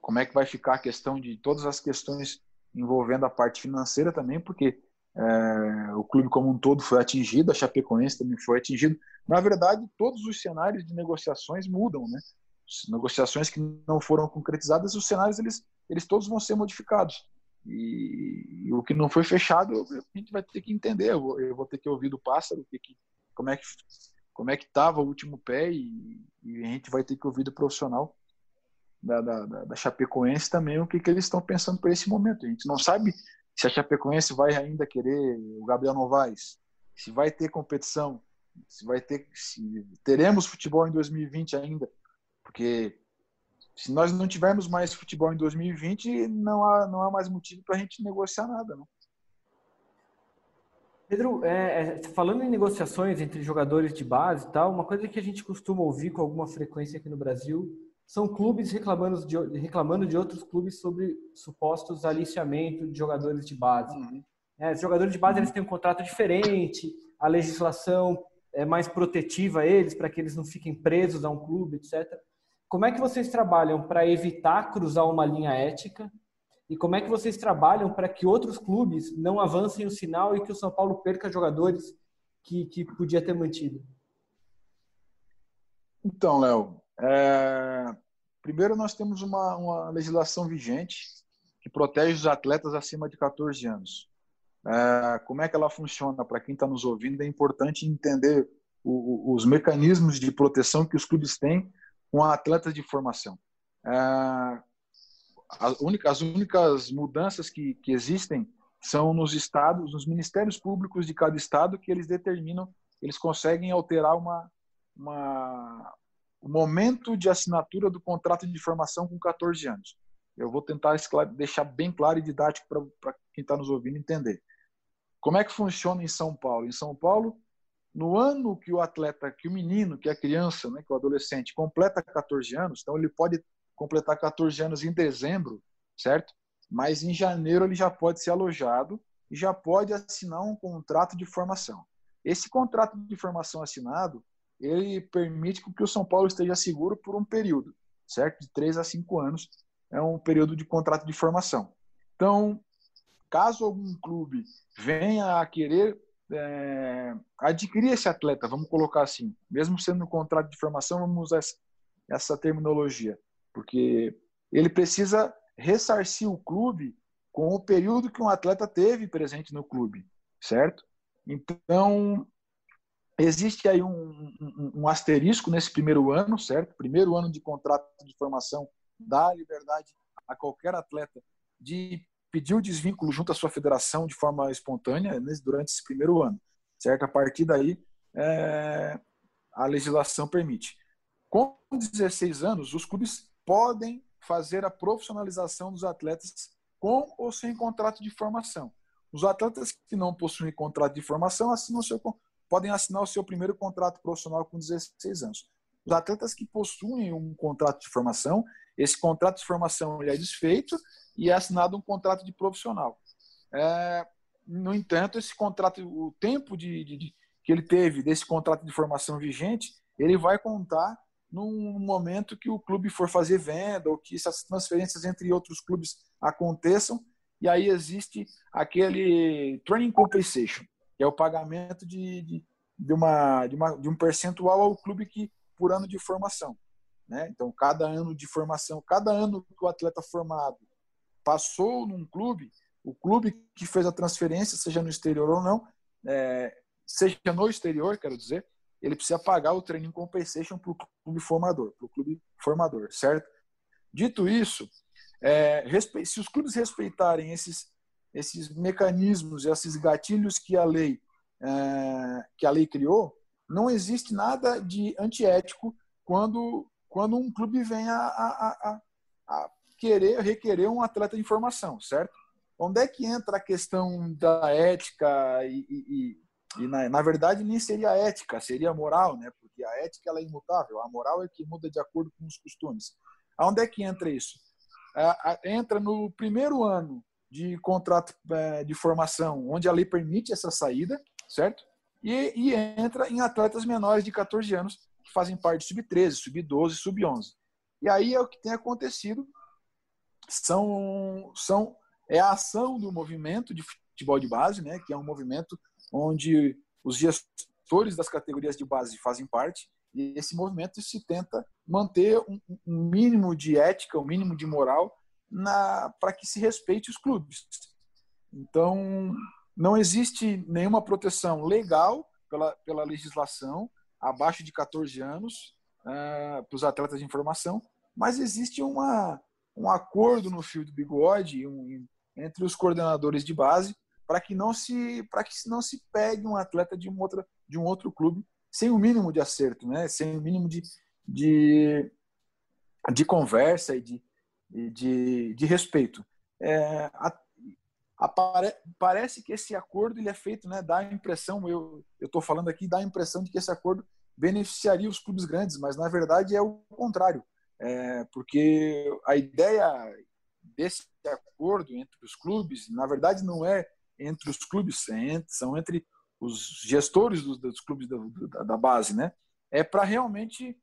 como é que vai ficar a questão de todas as questões envolvendo a parte financeira também, porque é, o clube como um todo foi atingido, a Chapecoense também foi atingido. Na verdade, todos os cenários de negociações mudam, né? As negociações que não foram concretizadas, os cenários eles, eles todos vão ser modificados. E, e o que não foi fechado, a gente vai ter que entender. Eu vou, eu vou ter que ouvir do pássaro que, que, como é que como é que estava o último pé e, e, a gente vai ter que ouvir do profissional da, da, da Chapecoense também o que, que eles estão pensando para esse momento. A gente não sabe se a Chapecoense vai ainda querer o Gabriel Novaes, se vai ter competição, se vai ter, se teremos futebol em 2020 ainda, porque se nós não tivermos mais futebol em 2020, não há, não há mais motivo para a gente negociar nada. Não? Pedro, é, é, falando em negociações entre jogadores de base e tal, uma coisa que a gente costuma ouvir com alguma frequência aqui no Brasil são clubes reclamando de, reclamando de outros clubes sobre supostos aliciamento de jogadores de base. Uhum. É, os jogadores de base eles têm um contrato diferente, a legislação é mais protetiva a eles para que eles não fiquem presos a um clube, etc. Como é que vocês trabalham para evitar cruzar uma linha ética? E como é que vocês trabalham para que outros clubes não avancem o sinal e que o São Paulo perca jogadores que, que podia ter mantido? Então, Léo, é... primeiro nós temos uma, uma legislação vigente que protege os atletas acima de 14 anos. É... Como é que ela funciona? Para quem está nos ouvindo, é importante entender o, os mecanismos de proteção que os clubes têm com atletas de formação. É, as, únicas, as únicas mudanças que, que existem são nos estados, nos ministérios públicos de cada estado, que eles determinam, eles conseguem alterar uma, uma, o momento de assinatura do contrato de formação com 14 anos. Eu vou tentar deixar bem claro e didático para quem está nos ouvindo entender. Como é que funciona em São Paulo? Em São Paulo, no ano que o atleta, que o menino, que a criança, né, que o adolescente completa 14 anos, então ele pode completar 14 anos em dezembro, certo? Mas em janeiro ele já pode ser alojado e já pode assinar um contrato de formação. Esse contrato de formação assinado, ele permite que o São Paulo esteja seguro por um período, certo? De 3 a 5 anos é um período de contrato de formação. Então, caso algum clube venha a querer é, adquirir esse atleta, vamos colocar assim, mesmo sendo no contrato de formação, vamos usar essa terminologia, porque ele precisa ressarcir o clube com o período que um atleta teve presente no clube, certo? Então, existe aí um, um, um, asterisco nesse primeiro ano, certo? Primeiro ano de contrato de formação dá liberdade a qualquer atleta de pedir o desvínculo junto à sua federação de forma espontânea durante esse primeiro ano, certo? A partir daí, é, a legislação permite. Com 16 anos, os clubes podem fazer a profissionalização dos atletas com ou sem contrato de formação. Os atletas que não possuem contrato de formação assinam seu, podem assinar o seu primeiro contrato profissional com 16 anos. Os atletas que possuem um contrato de formação, esse contrato de formação é desfeito e é assinado um contrato de profissional. É, no entanto, esse contrato, o tempo de, de, de, que ele teve desse contrato de formação vigente, ele vai contar num momento que o clube for fazer venda ou que essas transferências entre outros clubes aconteçam e aí existe aquele training compensation, que é o pagamento de, de, de, uma, de, uma, de um percentual ao clube que por ano de formação. Né? Então, cada ano de formação, cada ano que o atleta formado passou num clube, o clube que fez a transferência, seja no exterior ou não, é, seja no exterior, quero dizer, ele precisa pagar o training compensation para o clube formador, para o clube formador, certo? Dito isso, é, se os clubes respeitarem esses, esses mecanismos, esses gatilhos que a lei é, que a lei criou, não existe nada de antiético quando quando um clube vem a, a, a, a querer requerer um atleta de formação, certo? Onde é que entra a questão da ética e, e, e na, na, verdade nem seria ética, seria moral, né? Porque a ética ela é imutável, a moral é que muda de acordo com os costumes. Aonde é que entra isso? entra no primeiro ano de contrato é, de formação, onde a lei permite essa saída, certo? E, e entra em atletas menores de 14 anos, que fazem parte de sub-13, sub-12, sub-11. E aí é o que tem acontecido, são, são é a ação do movimento de futebol de base, né, que é um movimento onde os gestores das categorias de base fazem parte, e esse movimento se tenta manter um, um mínimo de ética, um mínimo de moral para que se respeite os clubes. Então, não existe nenhuma proteção legal pela, pela legislação abaixo de 14 anos uh, para os atletas de informação, mas existe uma, um acordo no fio do bigode um, entre os coordenadores de base para que não se para que não se pegue um atleta de um outra de um outro clube sem o mínimo de acerto, né? Sem o mínimo de, de, de conversa e de, de, de respeito. É, a, a, parece que esse acordo ele é feito, né? Dá a impressão, eu estou falando aqui, dá a impressão de que esse acordo beneficiaria os clubes grandes, mas na verdade é o contrário, é, porque a ideia desse acordo entre os clubes, na verdade, não é entre os clubes, é são entre os gestores dos, dos clubes da, da, base, né? É para realmente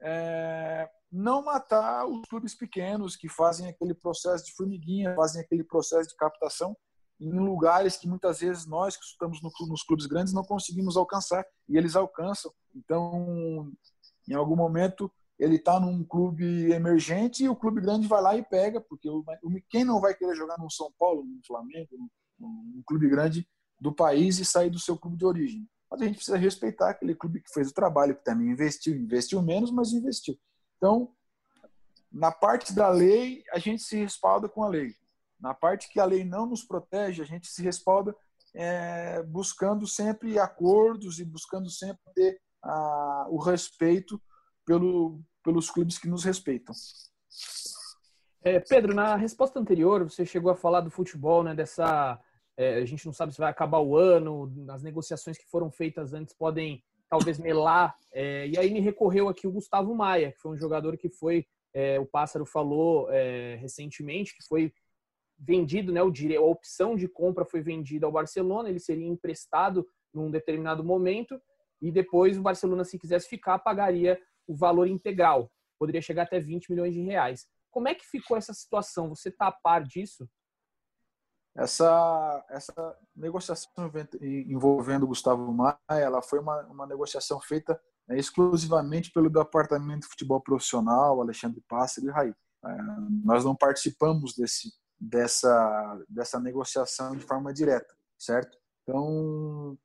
é, não matar os clubes pequenos que fazem aquele processo de formiguinha, fazem aquele processo de captação em lugares que muitas vezes nós que estamos no, nos clubes grandes não conseguimos alcançar e eles alcançam. Então, em algum momento ele está num clube emergente e o clube grande vai lá e pega, porque o, quem não vai querer jogar no São Paulo, no Flamengo, num, clube grande do país e sair do seu clube de origem? Mas a gente precisa respeitar aquele clube que fez o trabalho, que também investiu, investiu menos, mas investiu. Então, na parte da lei, a gente se respalda com a lei. Na parte que a lei não nos protege, a gente se respalda é, buscando sempre acordos e buscando sempre ter a, o respeito pelo, pelos clubes que nos respeitam. É, Pedro, na resposta anterior, você chegou a falar do futebol, né, dessa é, a gente não sabe se vai acabar o ano, as negociações que foram feitas antes podem talvez melar. É, e aí me recorreu aqui o Gustavo Maia, que foi um jogador que foi, é, o Pássaro falou é, recentemente, que foi vendido, né, o a opção de compra foi vendida ao Barcelona, ele seria emprestado num determinado momento e depois o Barcelona, se quisesse ficar, pagaria o valor integral, poderia chegar até 20 milhões de reais. Como é que ficou essa situação? Você está a par disso? Essa, essa negociação envolvendo Gustavo Maia, ela foi uma, uma negociação feita né, exclusivamente pelo Departamento de Futebol Profissional, Alexandre Pássaro e Raí. É, nós não participamos desse, dessa, dessa negociação de forma direta, certo? Então,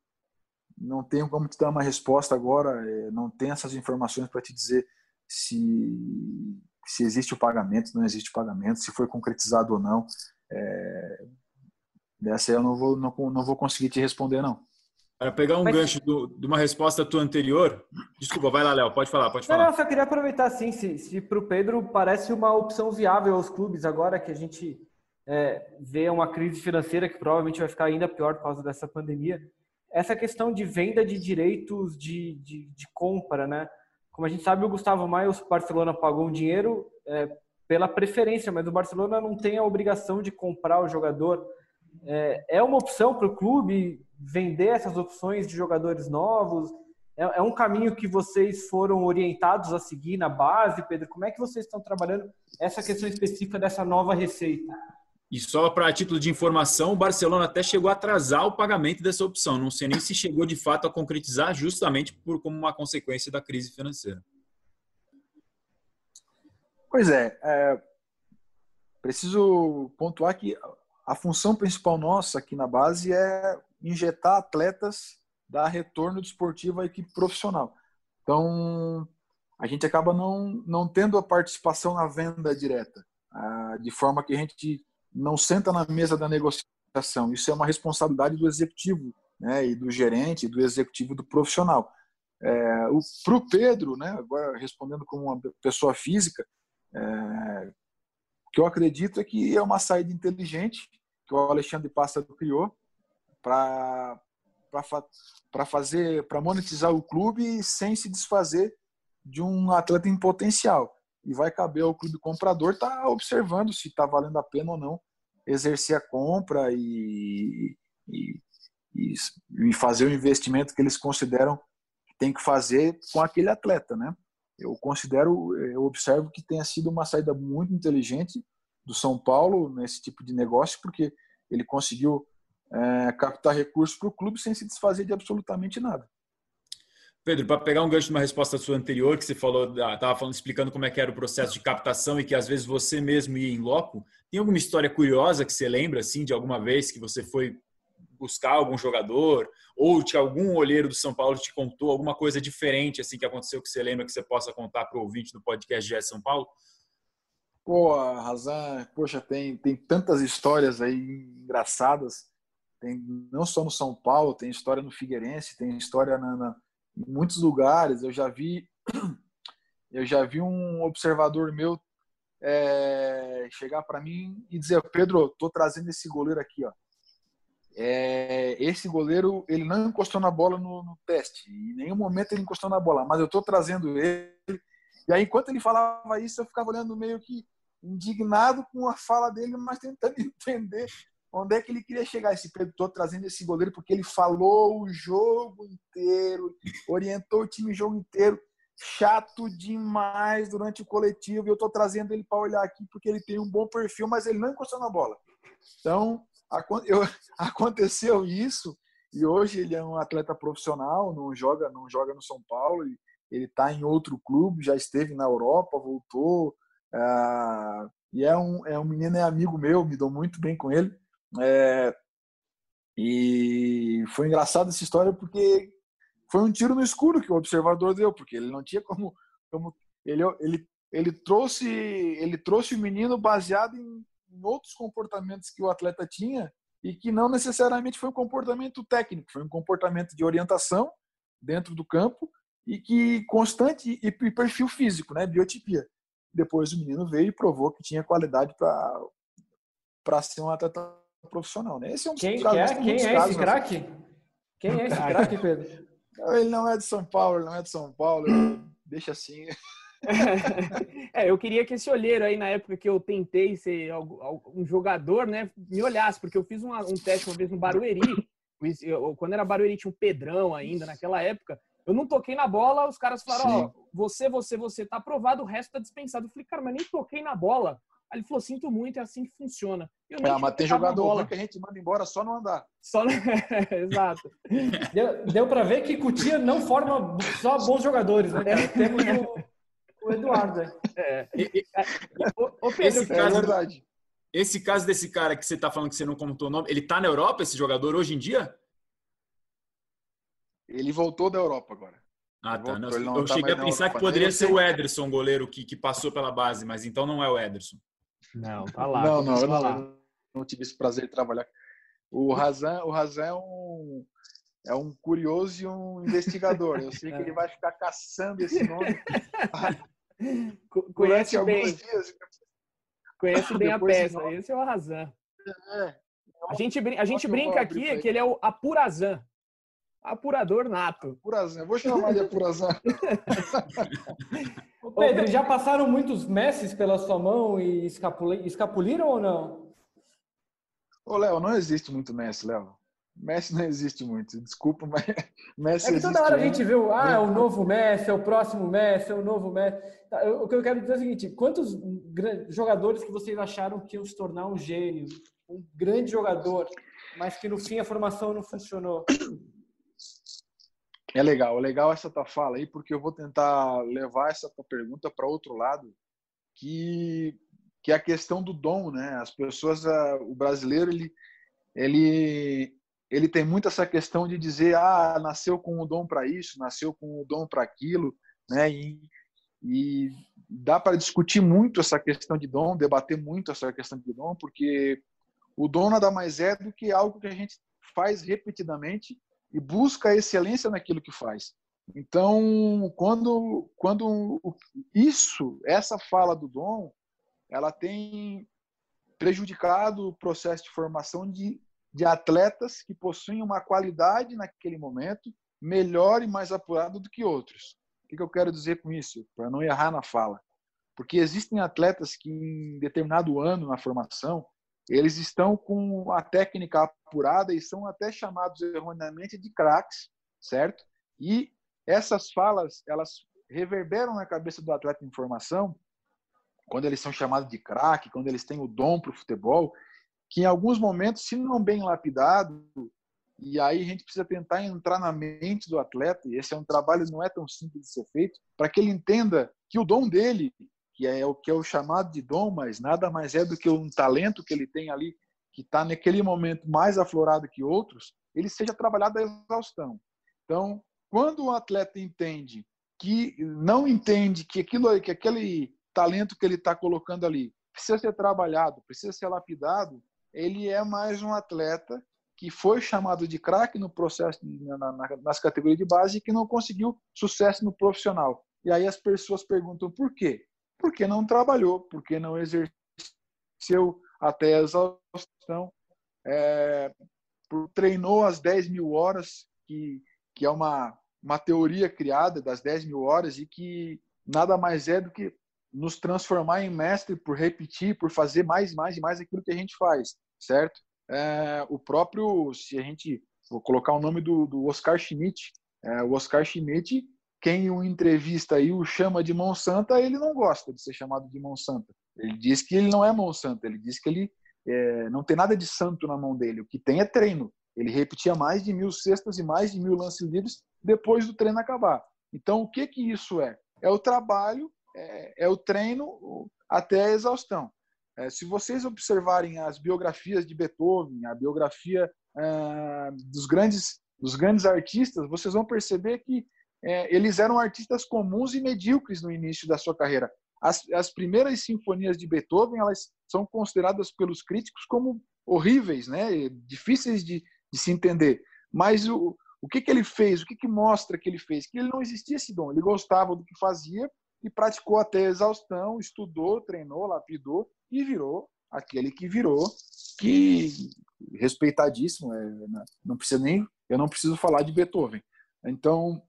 não tenho como te dar uma resposta agora, é, não tenho essas informações para te dizer se, se existe o pagamento, não existe o pagamento, se foi concretizado ou não. É, Dessa eu não vou, não, não vou conseguir te responder, não. Para pegar um Mas... gancho do, de uma resposta tua anterior, desculpa, vai lá, Léo, pode falar, pode falar. Não, eu só queria aproveitar assim, se, se para o Pedro parece uma opção viável aos clubes agora que a gente é, vê uma crise financeira que provavelmente vai ficar ainda pior por causa dessa pandemia. Essa questão de venda de direitos de, de, de compra, né? Como a gente sabe, o Gustavo Maia, o Barcelona pagou um dinheiro é, pela preferência, mas o Barcelona não tem a obrigação de comprar o jogador é, é uma opção para o clube vender essas opções de jogadores novos? É, é, um caminho que vocês foram orientados a seguir na base, Pedro? Como é que vocês estão trabalhando essa questão específica dessa nova receita? E só para título de informação, o Barcelona até chegou a atrasar o pagamento dessa opção. Não sei nem se chegou de fato a concretizar, justamente por como uma consequência da crise financeira. Pois é, é preciso pontuar que a função principal nossa aqui na base é injetar atletas, dar retorno desportivo à equipe profissional. Então, a gente acaba não, não tendo a participação na venda direta, ah, de forma que a gente não senta na mesa da negociação. Isso é uma responsabilidade do executivo, né, e do gerente, do executivo, do profissional. É, Para o Pedro, né, agora respondendo como uma pessoa física, é, o que eu acredito é que é uma saída inteligente que o Alexandre Pássaro criou para para fazer para monetizar o clube sem se desfazer de um atleta em potencial. e vai caber ao clube comprador estar tá observando se está valendo a pena ou não exercer a compra e, e, e, fazer o investimento que eles consideram que tem que fazer com aquele atleta, né? Eu considero, eu observo que tenha sido uma saída muito inteligente do São Paulo nesse tipo de negócio, porque ele conseguiu é, captar recursos para o clube sem se desfazer de absolutamente nada. Pedro, para pegar um gancho de uma resposta sua anterior, que você falou, estava falando, explicando como é que era o processo de captação e que às vezes você mesmo ia em loco, tem alguma história curiosa que você lembra, assim, de alguma vez que você foi buscar algum jogador ou que algum olheiro do São Paulo te contou alguma coisa diferente, assim, que aconteceu que você lembra que você possa contar para o ouvinte do podcast GE São Paulo? Pô, Razan, poxa, tem, tem tantas histórias aí engraçadas, tem não só no São Paulo, tem história no Figueirense, tem história na, na em muitos lugares. Eu já vi, eu já vi um observador meu é, chegar para mim e dizer, Pedro, tô trazendo esse goleiro aqui, ó. É, esse goleiro ele não encostou na bola no, no, teste, em nenhum momento ele encostou na bola, mas eu tô trazendo ele. E aí, enquanto ele falava isso, eu ficava olhando meio que indignado com a fala dele, mas tentando entender onde é que ele queria chegar. Esse Pedro trazendo esse goleiro porque ele falou o jogo inteiro, orientou o time o jogo inteiro. Chato demais durante o coletivo. E eu tô trazendo ele para olhar aqui porque ele tem um bom perfil, mas ele não encostou na bola. Então, aconteceu isso. E hoje ele é um atleta profissional, não joga, não joga no São Paulo. Ele está em outro clube, já esteve na Europa, voltou. Ah, e é um, é um menino, é amigo meu, me dou muito bem com ele. É, e foi engraçado essa história porque foi um tiro no escuro que o observador deu, porque ele não tinha como, como ele, ele, ele trouxe ele trouxe o menino baseado em, em outros comportamentos que o atleta tinha e que não necessariamente foi um comportamento técnico, foi um comportamento de orientação dentro do campo e que constante e perfil físico, né, biotipia. Depois o menino veio e provou que tinha qualidade para para ser um atleta profissional, né? Esse é um dos quem, casos, quem é, quem é esse craque? Quem é esse craque, Pedro? Ele não é de São Paulo, ele não é de São Paulo. Deixa assim. é, eu queria que esse olheiro aí, na época que eu tentei ser um jogador, né, me olhasse, porque eu fiz um teste uma vez no Barueri. Quando era Barueri, tinha um Pedrão ainda naquela época. Eu não toquei na bola, os caras falaram: Ó, oh, você, você, você, tá aprovado, o resto tá dispensado. Eu falei, cara, mas nem toquei na bola. Aí ele falou: sinto muito, é assim que funciona. Eu é, mas tem jogador que a gente manda embora só no andar. Só no... Exato. Deu, deu para ver que Cutia não forma só bons jogadores, né? É. Temos o, o Eduardo. É. E, o, o Pedro, esse caso, é verdade. Esse caso desse cara que você está falando que você não contou o nome, ele está na Europa, esse jogador, hoje em dia? Ele voltou da Europa agora. Ah, tá. Não, eu tá cheguei a pensar que poderia ser o Ederson, goleiro que, que passou pela base, mas então não é o Ederson. Não, tá lá. Não, não, eu não, não, tive esse prazer de trabalhar. O Razan, o Razan é um é um curioso e um investigador. Eu sei que ele vai ficar caçando esse nome. Conhece bem. Dias. Conhece bem a peça. Esse é o Razan. É. A gente, a gente brinca aqui que ele é o Apurazan. Apurador nato. Apurazan. Vou chamar de Apurazan. Pedro, já passaram muitos messes pela sua mão e escapuliram ou não? Ô, Léo, não existe muito Messi, Léo. Messi não existe muito, desculpa, mas Messi É que toda hora a gente vê, ah, é o novo Messi, é o próximo Messi, é o novo Messi. Tá, o que eu quero dizer é o seguinte, quantos jogadores que vocês acharam que iam se tornar um gênio, um grande jogador, mas que no fim a formação não funcionou? É legal, é legal essa tua fala aí, porque eu vou tentar levar essa tua pergunta para outro lado, que que é a questão do dom, né? As pessoas, o brasileiro, ele ele ele tem muito essa questão de dizer, ah, nasceu com o dom para isso, nasceu com o dom para aquilo, né? E, e dá para discutir muito essa questão de dom, debater muito essa questão de dom, porque o dom nada mais é do que algo que a gente faz repetidamente e busca a excelência naquilo que faz. Então, quando, quando isso, essa fala do dom, ela tem prejudicado o processo de formação de, de atletas que possuem uma qualidade naquele momento melhor e mais apurada do que outros. O que eu quero dizer com isso? Para não errar na fala. Porque existem atletas que em determinado ano na formação, eles estão com a técnica apurada e são até chamados erroneamente de craques, certo? E essas falas, elas reverberam na cabeça do atleta em formação, quando eles são chamados de craque, quando eles têm o dom para o futebol, que em alguns momentos, se não bem lapidado, e aí a gente precisa tentar entrar na mente do atleta, e esse é um trabalho não é tão simples de ser feito, para que ele entenda que o dom dele, que é o que é o chamado de dom, mas nada mais é do que um talento que ele tem ali, que está naquele momento mais aflorado que outros, ele seja trabalhado à exaustão. Então, quando o atleta entende que não entende que aquilo, que aquele talento que ele está colocando ali precisa ser trabalhado, precisa ser lapidado, ele é mais um atleta que foi chamado de craque no processo na, na, nas categorias de base e que não conseguiu sucesso no profissional. E aí as pessoas perguntam por quê? Porque não trabalhou, porque não exerceu até a exaustão, é, treinou as 10 mil horas, que, que é uma, uma teoria criada das 10 mil horas e que nada mais é do que nos transformar em mestre por repetir, por fazer mais, mais e mais aquilo que a gente faz, certo? é, o próprio, se a gente vou colocar o nome do, do Oscar Schmidt, é, o Oscar Schmidt, quem o entrevista e o chama de Monsanto, ele não gosta de ser chamado de Monsanto. Ele diz que ele não é Monsanto, ele diz que ele é, não tem nada de santo na mão dele, o que tem é treino. Ele repetia mais de mil cestas e mais de mil lances livres depois do treino acabar. Então, o que que isso é? É o trabalho, é, é o treino até a exaustão. É, se vocês observarem as biografias de Beethoven, a biografia é, dos grandes dos grandes artistas, vocês vão perceber que é, eles eram artistas comuns e medíocres no início da sua carreira. As, as primeiras sinfonias de Beethoven elas são consideradas pelos críticos como horríveis, né, difíceis de, de se entender. Mas o, o que, que ele fez? O que, que mostra que ele fez? Que ele não existia esse dom. Ele gostava do que fazia e praticou até exaustão, estudou, treinou, lapidou e virou aquele que virou, que respeitadíssimo, é, não precisa nem, eu não preciso falar de Beethoven. Então,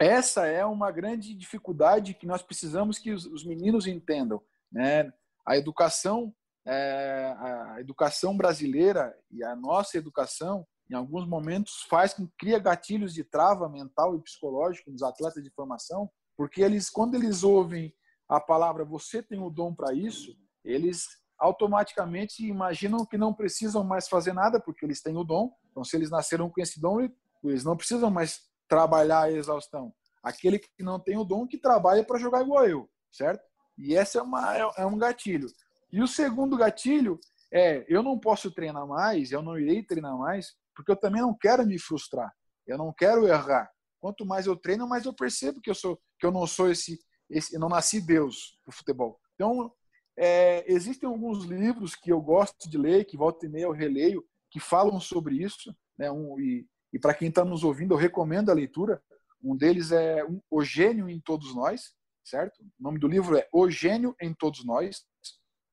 essa é uma grande dificuldade que nós precisamos que os, os meninos entendam, né? A educação, é, a educação brasileira e a nossa educação, em alguns momentos, faz com que cria gatilhos de trava mental e psicológico nos atletas de formação, porque eles, quando eles ouvem a palavra "você tem o dom para isso", eles automaticamente imaginam que não precisam mais fazer nada porque eles têm o dom. Então, se eles nasceram com esse dom, eles não precisam mais trabalhar a exaustão. Aquele que não tem o dom que trabalha para jogar igual eu, certo? E essa é, uma, é, é um gatilho. E o segundo gatilho é: eu não posso treinar mais, eu não irei treinar mais, porque eu também não quero me frustrar. Eu não quero errar. Quanto mais eu treino, mais eu percebo que eu sou que eu não sou esse, esse eu não nasci Deus pro futebol. Então, é, existem alguns livros que eu gosto de ler, que volta e meia eu releio, que falam sobre isso. Né? Um, e, e para quem está nos ouvindo, eu recomendo a leitura. Um deles é O Gênio em Todos Nós, certo? O nome do livro é O Gênio em Todos Nós,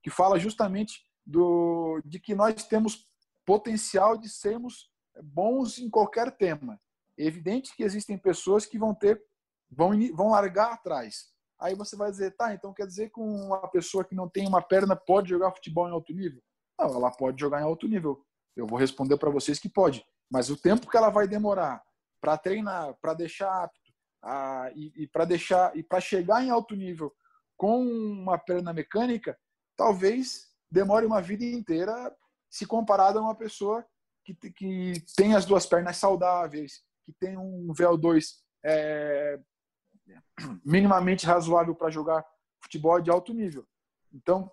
que fala justamente do, de que nós temos potencial de sermos bons em qualquer tema. É evidente que existem pessoas que vão ter vão, vão largar atrás, Aí você vai dizer, tá, então quer dizer que uma pessoa que não tem uma perna pode jogar futebol em alto nível? Não, ela pode jogar em alto nível. Eu vou responder para vocês que pode. Mas o tempo que ela vai demorar para treinar, para deixar apto, a, e, e para deixar e para chegar em alto nível com uma perna mecânica, talvez demore uma vida inteira se comparado a uma pessoa que, que tem as duas pernas saudáveis, que tem um VO2 é, minimamente razoável para jogar futebol de alto nível. Então,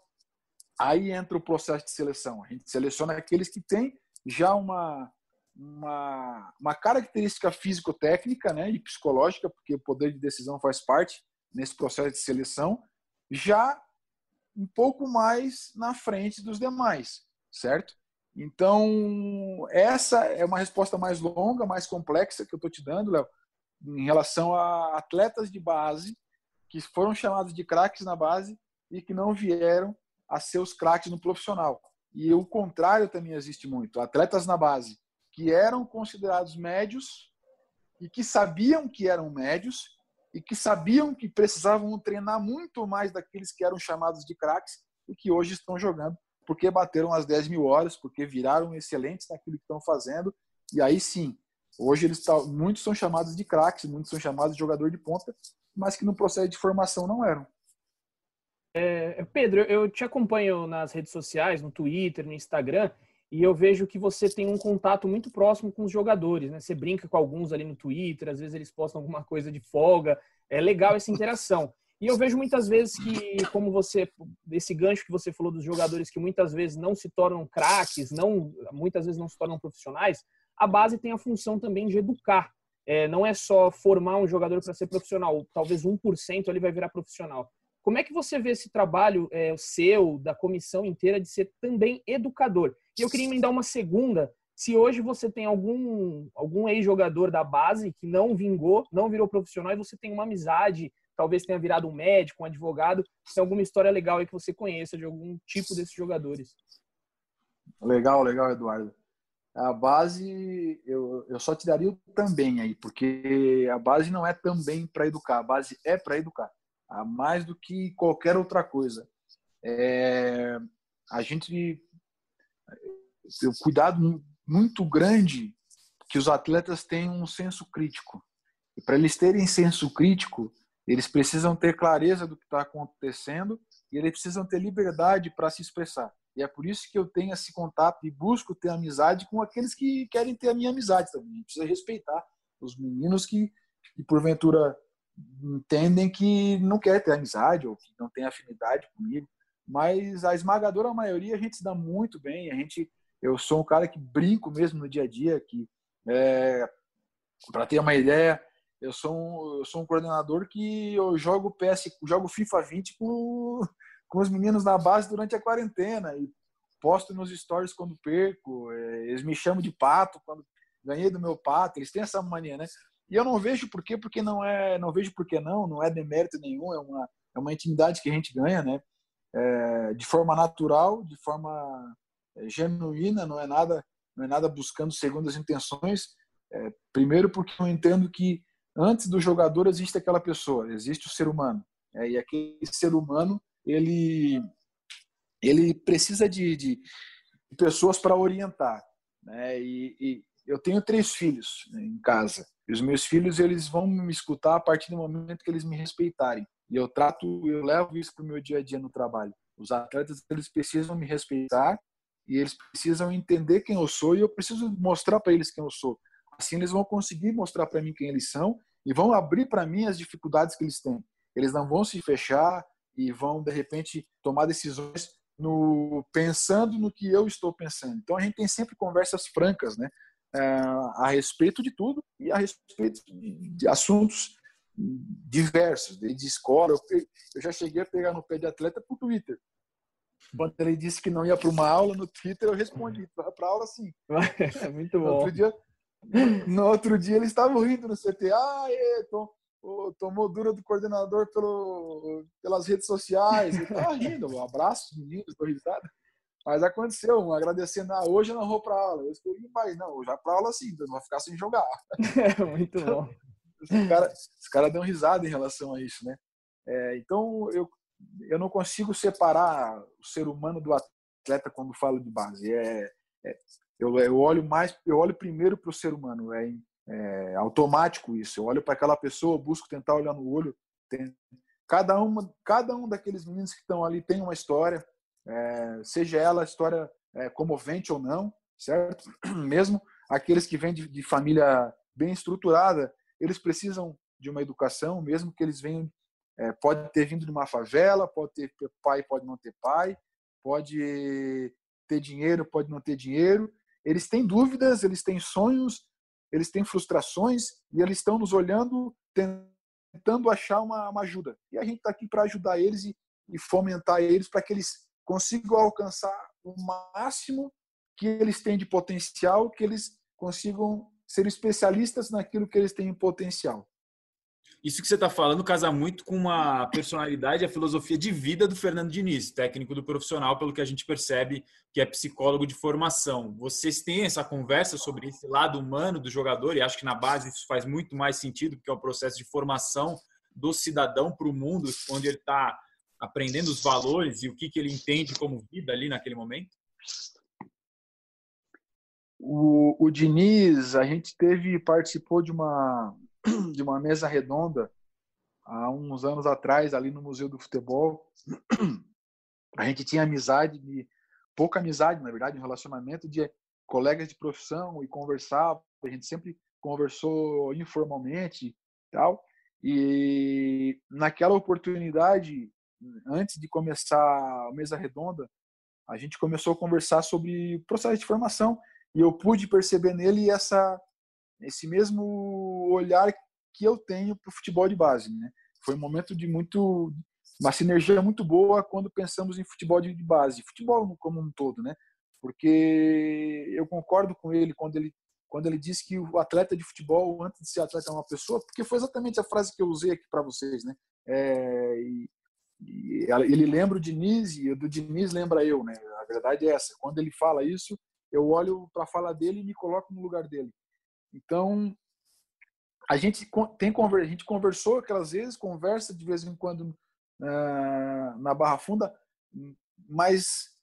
aí entra o processo de seleção. A gente seleciona aqueles que têm já uma, uma, uma característica físico-técnica né, e psicológica, porque o poder de decisão faz parte nesse processo de seleção, já um pouco mais na frente dos demais, certo? Então, essa é uma resposta mais longa, mais complexa que eu estou te dando, Léo, em relação a atletas de base que foram chamados de craques na base e que não vieram a ser os craques no profissional. E o contrário também existe muito. Atletas na base que eram considerados médios e que sabiam que eram médios e que sabiam que precisavam treinar muito mais daqueles que eram chamados de craques e que hoje estão jogando porque bateram as 10 mil horas, porque viraram excelentes naquilo que estão fazendo. E aí sim, hoje eles muitos são chamados de craques, muitos são chamados de jogador de ponta, mas que no processo de formação não eram. É, Pedro, eu te acompanho nas redes sociais, no Twitter, no Instagram, e eu vejo que você tem um contato muito próximo com os jogadores, né? Você brinca com alguns ali no Twitter, às vezes eles postam alguma coisa de folga. É legal essa interação. E eu vejo muitas vezes que, como você, desse gancho que você falou dos jogadores que muitas vezes não se tornam craques, não, muitas vezes não se tornam profissionais, a base tem a função também de educar. É, não é só formar um jogador para ser profissional, talvez 1% ele vai virar profissional. Como é que você vê esse trabalho é, seu, da comissão inteira, de ser também educador? E eu queria emendar uma segunda. Se hoje você tem algum, algum ex-jogador da base que não vingou, não virou profissional, e você tem uma amizade, talvez tenha virado um médico, um advogado, tem alguma história legal aí que você conheça de algum tipo desses jogadores? Legal, legal, Eduardo. A base, eu, eu só te daria o também aí, porque a base não é também para educar, a base é para educar, a mais do que qualquer outra coisa. É, a gente tem um cuidado muito grande que os atletas tenham um senso crítico. E para eles terem senso crítico, eles precisam ter clareza do que está acontecendo e eles precisam ter liberdade para se expressar. E é por isso que eu tenho esse contato e busco ter amizade com aqueles que querem ter a minha amizade também. A gente precisa respeitar os meninos que, que porventura entendem que não quer ter amizade ou que não tem afinidade comigo. Mas a esmagadora maioria a gente se dá muito bem. A gente, eu sou um cara que brinco mesmo no dia a dia, que é, para ter uma ideia, eu sou um, eu sou um coordenador que eu jogo PS, jogo FIFA 20 com, com os meninos na base durante a quarentena e posto nos stories quando perco. É, eles me chamam de pato quando ganhei do meu pato. Eles têm essa mania, né? E eu não vejo por quê, porque não é, não vejo por que não, não é demérito nenhum, é uma é uma intimidade que a gente ganha, né? É, de forma natural, de forma é, genuína, não é nada, não é nada buscando segundas intenções. É, primeiro porque eu entendo que antes do jogador existe aquela pessoa, existe o ser humano. É, e aquele ser humano, ele, ele precisa de, de pessoas para orientar. Né? E, e, eu tenho três filhos né, em casa. E os meus filhos, eles vão me escutar a partir do momento que eles me respeitarem. E eu trato, eu levo isso para o meu dia a dia no trabalho. Os atletas, eles precisam me respeitar e eles precisam entender quem eu sou e eu preciso mostrar para eles quem eu sou. Assim eles vão conseguir mostrar para mim quem eles são e vão abrir para mim as dificuldades que eles têm. Eles não vão se fechar e vão de repente tomar decisões no pensando no que eu estou pensando. Então a gente tem sempre conversas francas, né, a respeito de tudo e a respeito de assuntos diversos, de escola. Eu já cheguei a pegar no pé de atleta por Twitter. Quando ele disse que não ia para uma aula no Twitter, eu respondi para aula sim. É muito bom. Outro dia, no outro dia eles estavam rindo no CT. Ah, é, tom, tomou dura do coordenador pelo, pelas redes sociais. Ele tava rindo. Um abraço, meninos, tô risada. Mas aconteceu, agradecendo. Ah, hoje eu não vou para aula. Eu escolhi mais. Não, já para aula sim, não vou ficar sem jogar. Muito bom. Os caras cara deu risada em relação a isso, né? É, então, eu, eu não consigo separar o ser humano do atleta quando falo de base. É, é eu, eu olho mais, eu olho primeiro para o ser humano, é, é, automático isso. Eu olho para aquela pessoa, busco tentar olhar no olho. Tem, cada uma, cada um daqueles meninos que estão ali tem uma história, é, seja ela a história é, comovente ou não, certo? Mesmo aqueles que vêm de, de família bem estruturada, eles precisam de uma educação, mesmo que eles venham, é, pode ter vindo de uma favela, pode ter pai, pode não ter pai, pode ter dinheiro, pode não ter dinheiro, eles têm dúvidas, eles têm sonhos, eles têm frustrações e eles estão nos olhando, tentando achar uma, uma ajuda. E a gente está aqui para ajudar eles e, e fomentar eles para que eles consigam alcançar o máximo que eles têm de potencial, que eles consigam ser especialistas naquilo que eles têm em potencial. Isso que você está falando casa muito com uma personalidade, a filosofia de vida do Fernando Diniz, técnico do profissional, pelo que a gente percebe que é psicólogo de formação. Vocês têm essa conversa sobre esse lado humano do jogador, e acho que na base isso faz muito mais sentido, porque é um processo de formação do cidadão para o mundo, onde ele está aprendendo os valores e o que, que ele entende como vida ali naquele momento? O, o Diniz, a gente teve participou de uma de uma mesa redonda há uns anos atrás ali no Museu do Futebol. A gente tinha amizade, de, pouca amizade, na verdade, um relacionamento de colegas de profissão e conversava. A gente sempre conversou informalmente, tal. E naquela oportunidade, antes de começar a mesa redonda, a gente começou a conversar sobre o processo de formação e eu pude perceber nele essa esse mesmo olhar que eu tenho para o futebol de base, né? Foi um momento de muito uma sinergia muito boa quando pensamos em futebol de base, futebol como um todo, né? Porque eu concordo com ele quando ele quando ele disse que o atleta de futebol antes de ser atleta é uma pessoa, porque foi exatamente a frase que eu usei aqui para vocês, né? É, e ele lembra o Diniz e do Diniz lembra eu, né? A verdade é essa. Quando ele fala isso, eu olho para a fala dele e me coloco no lugar dele. Então, a gente tem a gente conversou aquelas vezes, conversa de vez em quando uh, na Barra Funda, mas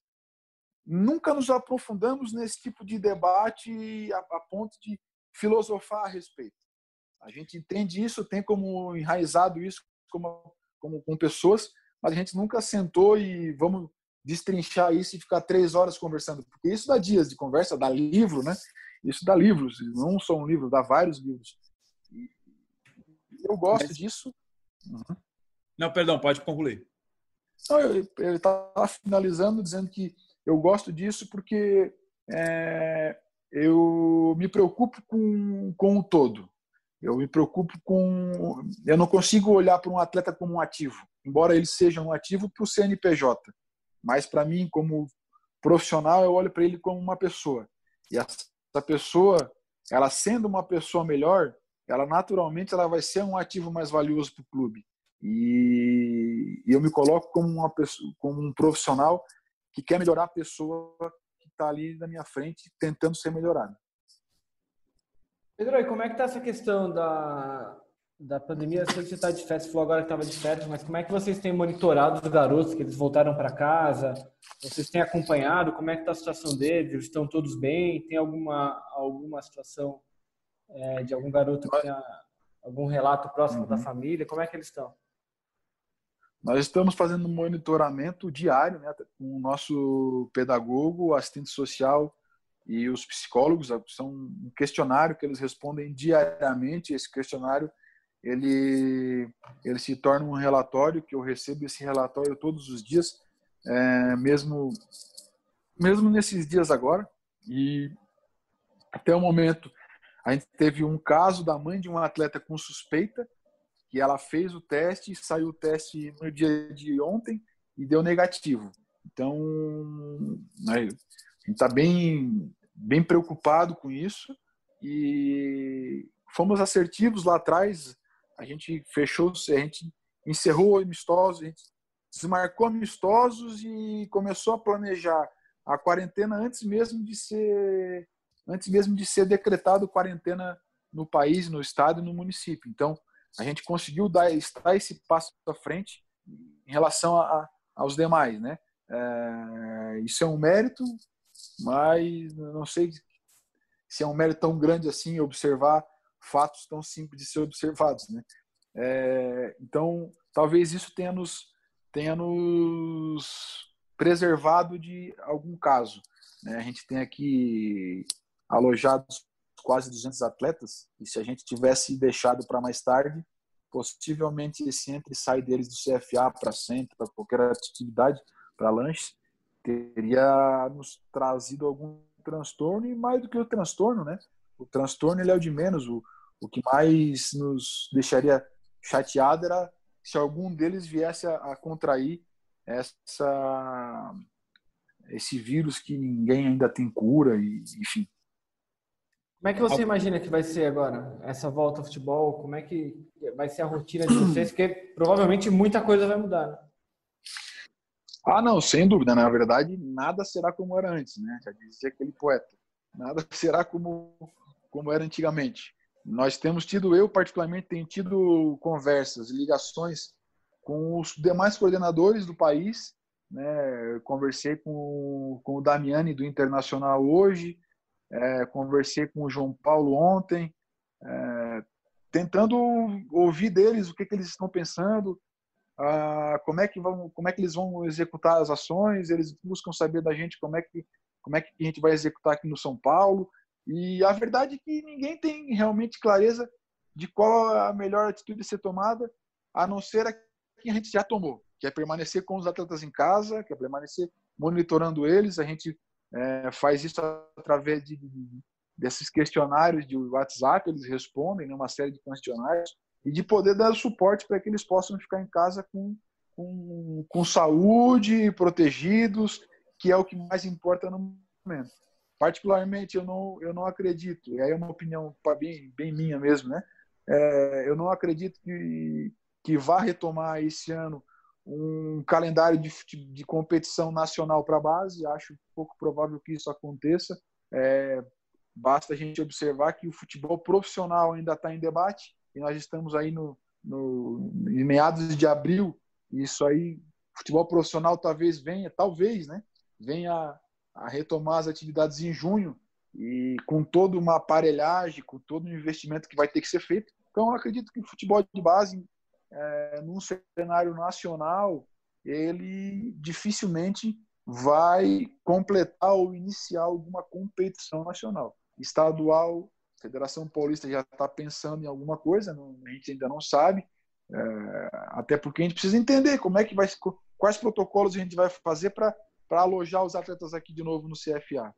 nunca nos aprofundamos nesse tipo de debate a, a ponto de filosofar a respeito. A gente entende isso, tem como enraizado isso como, como com pessoas, mas a gente nunca sentou e vamos destrinchar isso e ficar três horas conversando, porque isso dá dias de conversa, dá livro, né? Isso dá livros, não só um livro, dá vários livros. Eu gosto Mas... disso. Uhum. Não, perdão, pode concluir. Não, eu estava finalizando dizendo que eu gosto disso porque é, eu me preocupo com, com o todo. Eu me preocupo com. Eu não consigo olhar para um atleta como um ativo, embora ele seja um ativo para o CNPJ. Mas para mim, como profissional, eu olho para ele como uma pessoa. E essa pessoa, ela sendo uma pessoa melhor, ela naturalmente ela vai ser um ativo mais valioso para o clube. E eu me coloco como uma pessoa, como um profissional que quer melhorar a pessoa que está ali na minha frente, tentando ser melhorada. Pedro, e como é que está essa questão da, da pandemia, eu sei que você está de férias, falou agora que estava de férias, mas como é que vocês têm monitorado os garotos que eles voltaram para casa? Vocês têm acompanhado? Como é que está a situação deles? Eles estão todos bem? Tem alguma alguma situação é, de algum garoto que tenha algum relato próximo uhum. da família? Como é que eles estão? Nós estamos fazendo um monitoramento diário, né, com o nosso pedagogo, assistente social e os psicólogos. São um questionário que eles respondem diariamente. Esse questionário ele, ele se torna um relatório que eu recebo esse relatório todos os dias, é, mesmo mesmo nesses dias agora. E até o momento a gente teve um caso da mãe de um atleta com suspeita que ela fez o teste, saiu o teste no dia de ontem e deu negativo. Então, né, a gente está bem, bem preocupado com isso e fomos assertivos lá atrás a gente fechou, a gente encerrou amistosos, a gente desmarcou amistosos e começou a planejar a quarentena antes mesmo de ser antes mesmo de ser decretado quarentena no país, no estado e no município. Então, a gente conseguiu dar estar esse passo à frente em relação a, aos demais, né? É, isso é um mérito, mas não sei se é um mérito tão grande assim observar fatos tão simples de ser observados, né? É, então, talvez isso tenha nos, tenha nos preservado de algum caso. Né? A gente tem aqui alojados quase 200 atletas, e se a gente tivesse deixado para mais tarde, possivelmente esse entre e sai deles do CFA para centro, para qualquer atividade, para lanche, teria nos trazido algum transtorno, e mais do que o transtorno, né? O transtorno ele é o de menos, o, o que mais nos deixaria chateado era se algum deles viesse a, a contrair essa esse vírus que ninguém ainda tem cura e enfim. Como é que você imagina que vai ser agora essa volta ao futebol? Como é que vai ser a rotina de vocês? Porque provavelmente muita coisa vai mudar. Né? Ah, não, sem dúvida. Na verdade, nada será como era antes, né? Já dizia aquele poeta. Nada será como como era antigamente. nós temos tido, eu particularmente, tenho tido conversas, ligações com os demais coordenadores do país. Né? conversei com, com o Damiani do Internacional hoje, é, conversei com o João Paulo ontem, é, tentando ouvir deles o que, que eles estão pensando, como é que vão, como é que eles vão executar as ações. Eles buscam saber da gente como é que como é que a gente vai executar aqui no São Paulo. E a verdade é que ninguém tem realmente clareza de qual a melhor atitude a ser tomada, a não ser a que a gente já tomou, que é permanecer com os atletas em casa, que é permanecer monitorando eles. A gente é, faz isso através de, de, desses questionários de WhatsApp, eles respondem né, uma série de questionários, e de poder dar suporte para que eles possam ficar em casa com, com, com saúde, protegidos, que é o que mais importa no momento. Particularmente, eu não, eu não acredito, e aí é uma opinião bem, bem minha mesmo, né? É, eu não acredito que, que vá retomar esse ano um calendário de, de competição nacional para a base. Acho pouco provável que isso aconteça. É, basta a gente observar que o futebol profissional ainda está em debate e nós estamos aí no, no em meados de abril. E isso aí, futebol profissional talvez venha, talvez, né? Venha a retomar as atividades em junho e com toda uma aparelhagem, com todo o investimento que vai ter que ser feito. Então, acredito que o futebol de base, é, num cenário nacional, ele dificilmente vai completar ou iniciar alguma competição nacional. Estadual, Federação Paulista já está pensando em alguma coisa, não, a gente ainda não sabe, é, até porque a gente precisa entender como é que vai, quais protocolos a gente vai fazer para alojar os atletas aqui de novo no CFA.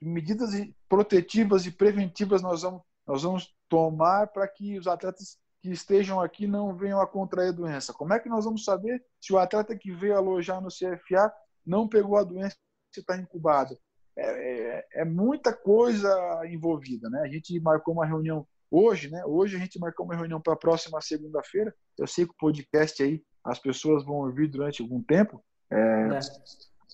Medidas protetivas e preventivas nós vamos, nós vamos tomar para que os atletas que estejam aqui não venham a contrair a doença. Como é que nós vamos saber se o atleta que veio alojar no CFA não pegou a doença e está incubado? É, é, é, muita coisa envolvida, né? A gente marcou uma reunião hoje, né? Hoje a gente marcou uma reunião para a próxima segunda-feira. Eu sei que o podcast aí as pessoas vão ouvir durante algum tempo, é, é.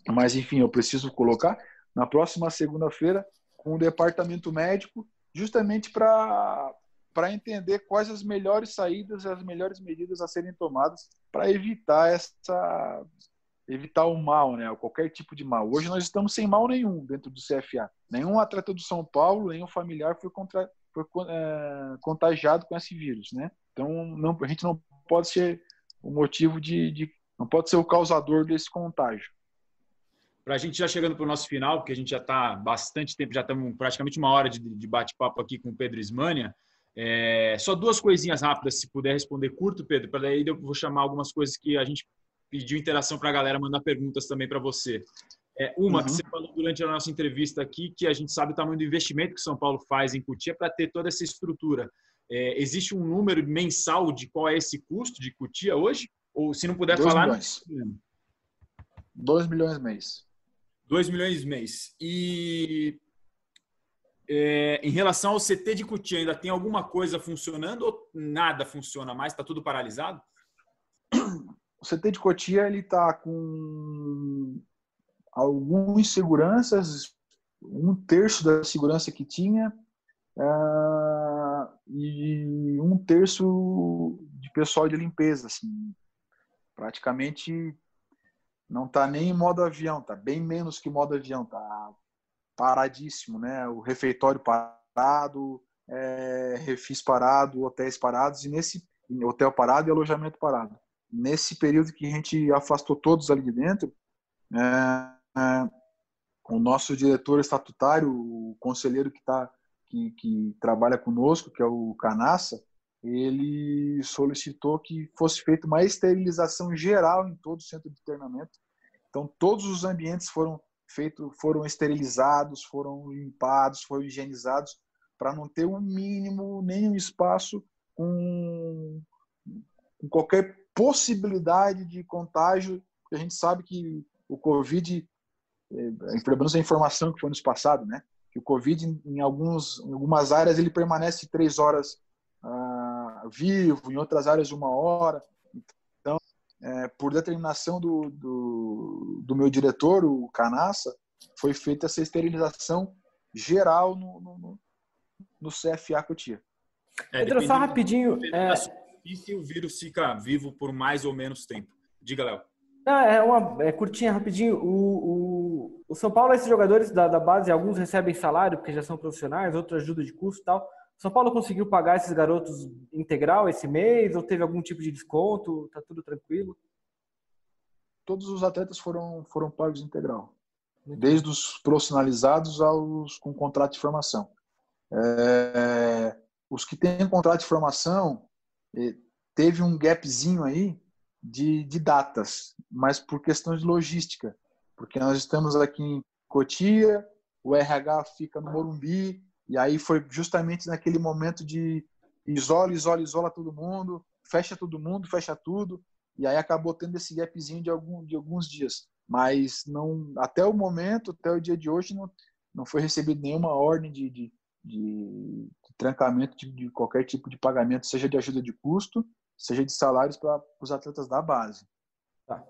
Mas enfim, eu preciso colocar na próxima segunda-feira com o departamento médico, justamente para entender quais as melhores saídas, as melhores medidas a serem tomadas para evitar essa evitar o mal, né? Qualquer tipo de mal. Hoje nós estamos sem mal nenhum dentro do CFA. Nenhum atleta do São Paulo, nenhum familiar foi, contra, foi é, contagiado com esse vírus, né? Então não, a gente não pode ser o motivo de, de não pode ser o causador desse contágio. Para a gente já chegando para o nosso final, porque a gente já está bastante tempo, já estamos praticamente uma hora de, de bate-papo aqui com o Pedro Ismânia. É, só duas coisinhas rápidas, se puder responder curto, Pedro, para daí eu vou chamar algumas coisas que a gente pediu interação para a galera mandar perguntas também para você. É, uma uhum. que você falou durante a nossa entrevista aqui, que a gente sabe o tamanho do investimento que São Paulo faz em Cutia para ter toda essa estrutura. É, existe um número mensal de qual é esse custo de Cutia hoje? Ou se não puder Dois falar. Milhões. Não 2 milhões mês. 2 milhões mês. E é, em relação ao CT de Cutia, ainda tem alguma coisa funcionando ou nada funciona mais? Está tudo paralisado? o CT de Cotia ele está com algumas seguranças, um terço da segurança que tinha uh, e um terço de pessoal de limpeza, assim, praticamente não está nem em modo avião, está bem menos que modo avião, está paradíssimo, né? O refeitório parado, é, refis parado, hotéis parados e nesse hotel parado e alojamento parado nesse período que a gente afastou todos ali de dentro, é, é, o nosso diretor estatutário, o conselheiro que, tá, que, que trabalha conosco, que é o Canassa, ele solicitou que fosse feita uma esterilização geral em todo o centro de treinamento. Então, todos os ambientes foram feitos, foram esterilizados, foram limpados, foram higienizados, para não ter um mínimo, nenhum espaço com, com qualquer possibilidade de contágio, a gente sabe que o Covid, é, pelo menos a informação que foi nos passado, né? Que o Covid, em, alguns, em algumas áreas, ele permanece três horas vivo, em outras áreas, uma hora. Então, é, por determinação do, do, do, meu diretor, o Canassa, foi feita essa esterilização geral no, no, no CFA Cotia. É, Pedro, só rapidinho. É... E o vírus fica vivo por mais ou menos tempo. Diga, Léo. é uma é curtinha, rapidinho. O, o, o, São Paulo, esses jogadores da, da base, alguns recebem salário porque já são profissionais, outros ajuda de custo e tal. São Paulo conseguiu pagar esses garotos integral esse mês ou teve algum tipo de desconto? Tá tudo tranquilo? Todos os atletas foram, foram pagos integral, desde os profissionalizados aos com contrato de formação. É, os que têm contrato de formação, teve um gapzinho aí de, de datas, mas por questão de logística, porque nós estamos aqui em Cotia, o RH fica no Morumbi, e aí foi justamente naquele momento de isola, isola, isola todo mundo, fecha todo mundo, fecha tudo, e aí acabou tendo esse gapzinho de, algum, de alguns dias. Mas não, até o momento, até o dia de hoje, não, não foi recebido nenhuma ordem de, de, de, de trancamento de, de, qualquer tipo de pagamento, seja de ajuda de custo, seja de salários para os atletas da base. Tá.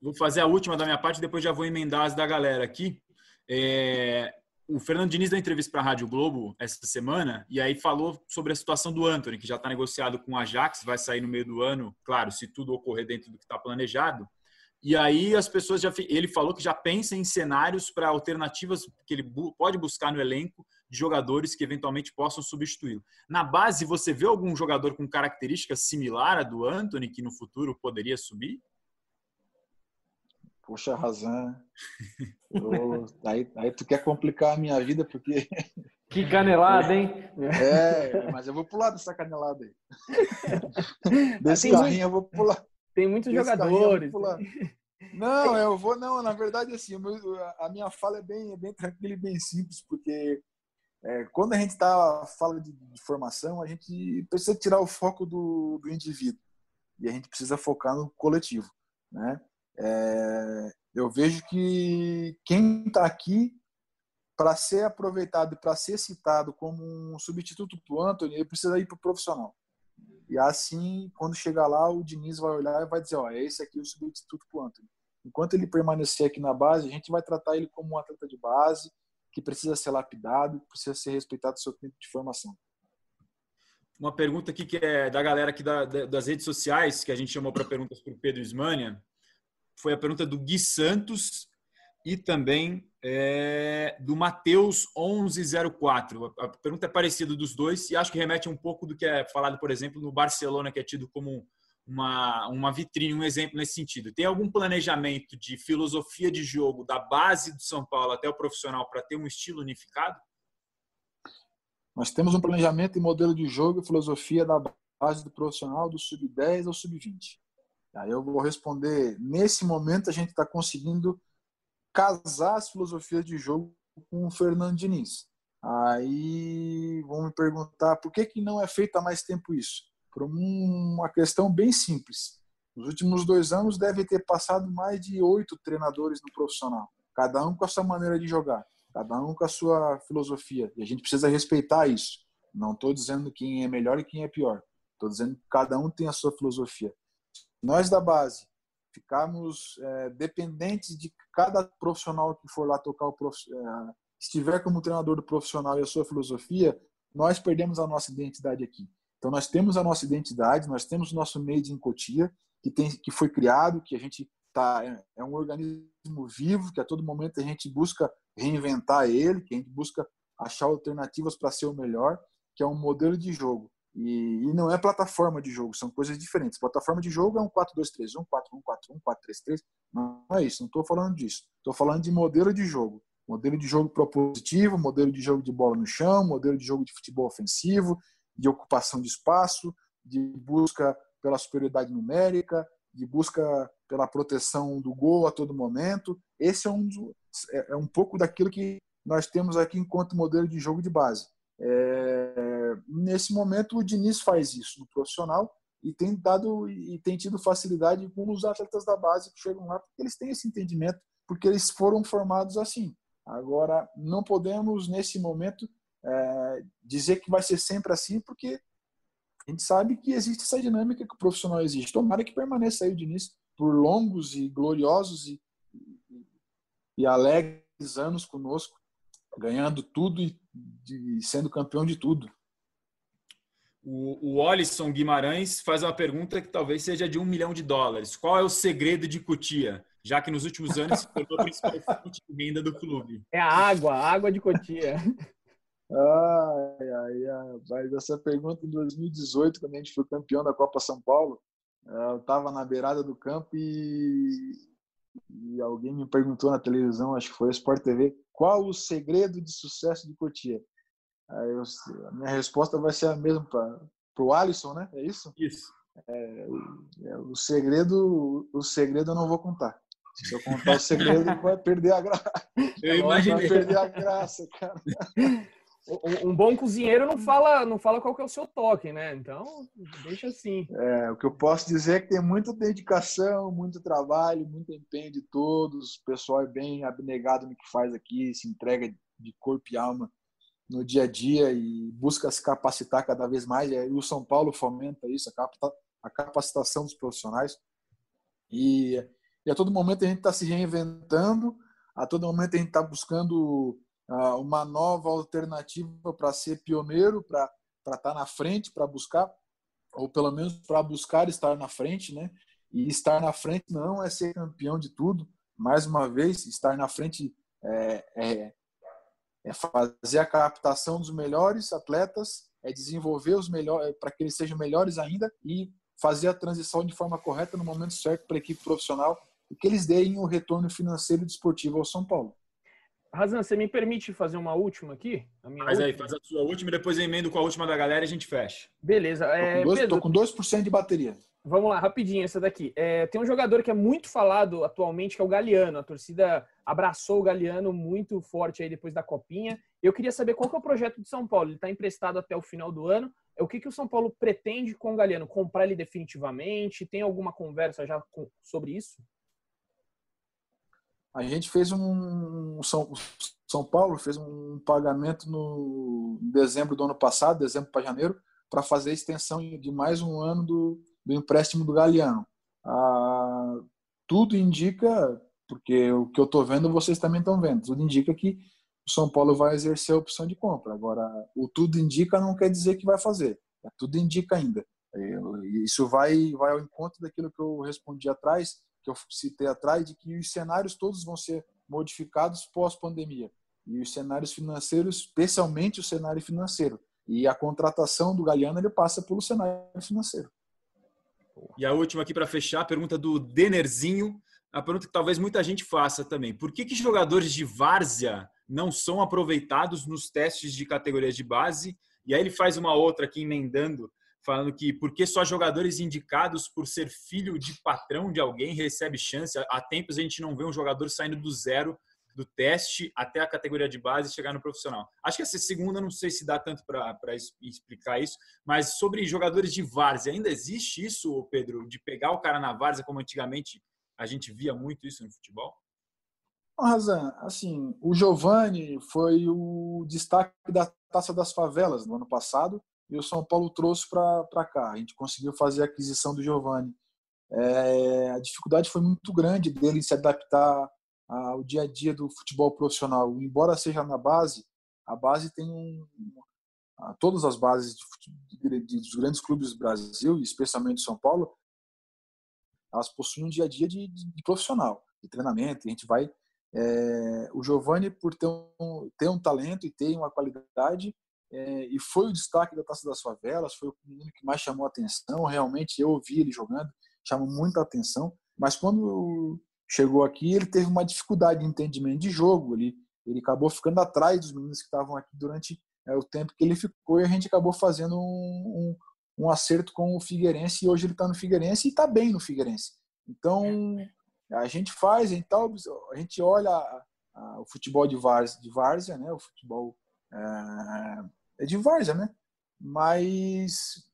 Vou fazer a última da minha parte, depois já vou emendar as da galera aqui. É, o Fernando Diniz deu entrevista para a Rádio Globo essa semana e aí falou sobre a situação do Anthony, que já está negociado com o Ajax, vai sair no meio do ano, claro, se tudo ocorrer dentro do que está planejado. E aí as pessoas já ele falou que já pensa em cenários para alternativas que ele pode buscar no elenco de jogadores que eventualmente possam substituí-lo. Na base, você vê algum jogador com características similar à do Anthony que no futuro poderia subir? Poxa, Razan. Eu, aí, aí tu quer complicar a minha vida porque. Que canelada, hein? É, mas eu vou pular dessa canelada aí. Desse carrinho muito, eu vou pular. Tem muitos Desse jogadores. Não, eu vou, não, na verdade, assim, a minha fala é bem, é bem tranquila e bem simples, porque é, quando a gente está fala de, de, formação, a gente precisa tirar o foco do, do indivíduo e a gente precisa focar no coletivo, né? É, eu vejo que quem está aqui para ser aproveitado e para ser citado como um substituto para o Anthony, ele precisa ir para o profissional. E assim, quando chegar lá, o Diniz vai olhar e vai dizer: ó, é esse aqui o substituto para o Anthony. Enquanto ele permanecer aqui na base, a gente vai tratar ele como um atleta de base, que precisa ser lapidado, precisa ser respeitado o seu tempo de formação. Uma pergunta aqui que é da galera aqui da, das redes sociais, que a gente chamou para perguntas para o Pedro Ismânia foi a pergunta do Gui Santos e também é, do Matheus 1104. A pergunta é parecida dos dois e acho que remete um pouco do que é falado, por exemplo, no Barcelona, que é tido como uma, uma vitrine, um exemplo nesse sentido. Tem algum planejamento de filosofia de jogo da base do São Paulo até o profissional para ter um estilo unificado? Nós temos um planejamento e modelo de jogo e filosofia da base do profissional do sub-10 ao sub-20. Aí eu vou responder: nesse momento a gente está conseguindo casar as filosofias de jogo com o Fernando Diniz. Aí vão me perguntar por que, que não é feito há mais tempo isso? Por uma questão bem simples. Nos últimos dois anos deve ter passado mais de oito treinadores no profissional, cada um com a sua maneira de jogar, cada um com a sua filosofia. E a gente precisa respeitar isso. Não estou dizendo quem é melhor e quem é pior. Estou dizendo que cada um tem a sua filosofia nós da base ficarmos é, dependentes de cada profissional que for lá tocar o prof... é, estiver como treinador do profissional e a sua filosofia, nós perdemos a nossa identidade aqui. Então nós temos a nossa identidade, nós temos o nosso made in Cotia, que tem que foi criado, que a gente tá é, é um organismo vivo, que a todo momento a gente busca reinventar ele, que a gente busca achar alternativas para ser o melhor, que é um modelo de jogo. E, e, não é plataforma de jogo, são coisas diferentes. Plataforma de jogo é um 4-2-3-1, 4-1-4-1, 4-3-3. Não é isso, não estou falando disso. Estou falando de modelo de jogo. Modelo de jogo propositivo, modelo de jogo de bola no chão, modelo de jogo de futebol ofensivo, de ocupação de espaço, de busca pela superioridade numérica, de busca pela proteção do gol a todo momento. Esse é um, é, é um pouco daquilo que nós temos aqui enquanto modelo de jogo de base. É, nesse momento, o Diniz faz isso no profissional e tem dado e tem tido facilidade com os atletas da base que chegam lá, porque eles têm esse entendimento, porque eles foram formados assim. Agora, não podemos, nesse momento, é, dizer que vai ser sempre assim, porque a gente sabe que existe essa dinâmica que o profissional existe. Tomara que permaneça aí o Diniz por longos e gloriosos e, e, e alegres anos conosco, ganhando tudo e de, sendo campeão de tudo. O, o Olisson Guimarães faz uma pergunta que talvez seja de um milhão de dólares. Qual é o segredo de Cotia? Já que nos últimos anos se tornou a principal fonte de renda do clube. É a água, a água de Cotia. Ai, ai, ai. Mas essa pergunta em 2018, quando a gente foi campeão da Copa São Paulo, eu estava na beirada do campo e, e alguém me perguntou na televisão, acho que foi a Sport TV, qual o segredo de sucesso de Cotia? Aí eu, a minha resposta vai ser a mesma para o Alisson, né? É isso? Isso. É, é, o segredo, o segredo eu não vou contar. Se eu contar o segredo, vai perder a graça. Eu imaginei. Vai perder a graça, cara. Um, um bom cozinheiro não fala, não fala qual que é o seu toque, né? Então, deixa assim. É, o que eu posso dizer é que tem muita dedicação, muito trabalho, muito empenho de todos. O pessoal é bem abnegado no que faz aqui, se entrega de corpo e alma no dia a dia e busca se capacitar cada vez mais. E o São Paulo fomenta isso, a capacitação dos profissionais. E, e a todo momento a gente está se reinventando, a todo momento a gente está buscando uh, uma nova alternativa para ser pioneiro, para estar tá na frente, para buscar, ou pelo menos para buscar estar na frente, né? E estar na frente não é ser campeão de tudo. Mais uma vez, estar na frente é, é é fazer a captação dos melhores atletas, é desenvolver os melhores para que eles sejam melhores ainda e fazer a transição de forma correta no momento certo para a equipe profissional e que eles deem o retorno financeiro e desportivo ao São Paulo. Razan, você me permite fazer uma última aqui? A minha faz última? aí, faz a sua última e depois eu emendo com a última da galera e a gente fecha. Beleza. É, tô com 2%, Pedro, 2 de bateria. Vamos lá, rapidinho essa daqui. É, tem um jogador que é muito falado atualmente, que é o Galeano. A torcida abraçou o Galeano muito forte aí depois da Copinha. Eu queria saber qual que é o projeto de São Paulo. Ele está emprestado até o final do ano. É o que, que o São Paulo pretende com o Galeano? Comprar ele definitivamente? Tem alguma conversa já com, sobre isso? A gente fez um. São, São Paulo fez um pagamento no dezembro do ano passado, dezembro para janeiro, para fazer a extensão de mais um ano do, do empréstimo do Galeano. Ah, tudo indica, porque o que eu estou vendo vocês também estão vendo, tudo indica que o São Paulo vai exercer a opção de compra. Agora, o tudo indica não quer dizer que vai fazer, é, tudo indica ainda. Isso vai, vai ao encontro daquilo que eu respondi atrás, que eu citei atrás, de que os cenários todos vão ser modificados pós-pandemia. E os cenários financeiros, especialmente o cenário financeiro. E a contratação do Galeano ele passa pelo cenário financeiro. E a última aqui para fechar, a pergunta do Denerzinho. A pergunta que talvez muita gente faça também. Por que, que jogadores de várzea não são aproveitados nos testes de categorias de base? E aí ele faz uma outra aqui emendando, falando que por que só jogadores indicados por ser filho de patrão de alguém recebe chance? Há tempos a gente não vê um jogador saindo do zero do teste até a categoria de base e chegar no profissional. Acho que essa segunda, não sei se dá tanto para explicar isso, mas sobre jogadores de várzea, ainda existe isso, Pedro, de pegar o cara na várzea, como antigamente a gente via muito isso no futebol? Razan, assim, o Giovani foi o destaque da Taça das Favelas no ano passado e o São Paulo trouxe para cá. A gente conseguiu fazer a aquisição do Giovani. É, a dificuldade foi muito grande dele se adaptar ao dia a dia do futebol profissional. Embora seja na base, a base tem um, todas as bases de, de, dos grandes clubes do Brasil, especialmente São Paulo, elas possuem um dia a dia de, de profissional, de treinamento. A gente vai. É, o Giovani, por ter um, ter um talento e ter uma qualidade, é, e foi o destaque da Taça das Favelas, foi o menino que mais chamou a atenção. Realmente, eu ouvi ele jogando, chamou muita atenção. Mas quando chegou aqui, ele teve uma dificuldade de entendimento de jogo. Ele, ele acabou ficando atrás dos meninos que estavam aqui durante é, o tempo que ele ficou e a gente acabou fazendo um, um, um acerto com o Figueirense e hoje ele está no Figueirense e está bem no Figueirense. Então a gente faz, então, a gente olha a, a, o futebol de várzea, de várzea, né? O futebol é, é de várzea, né? Mas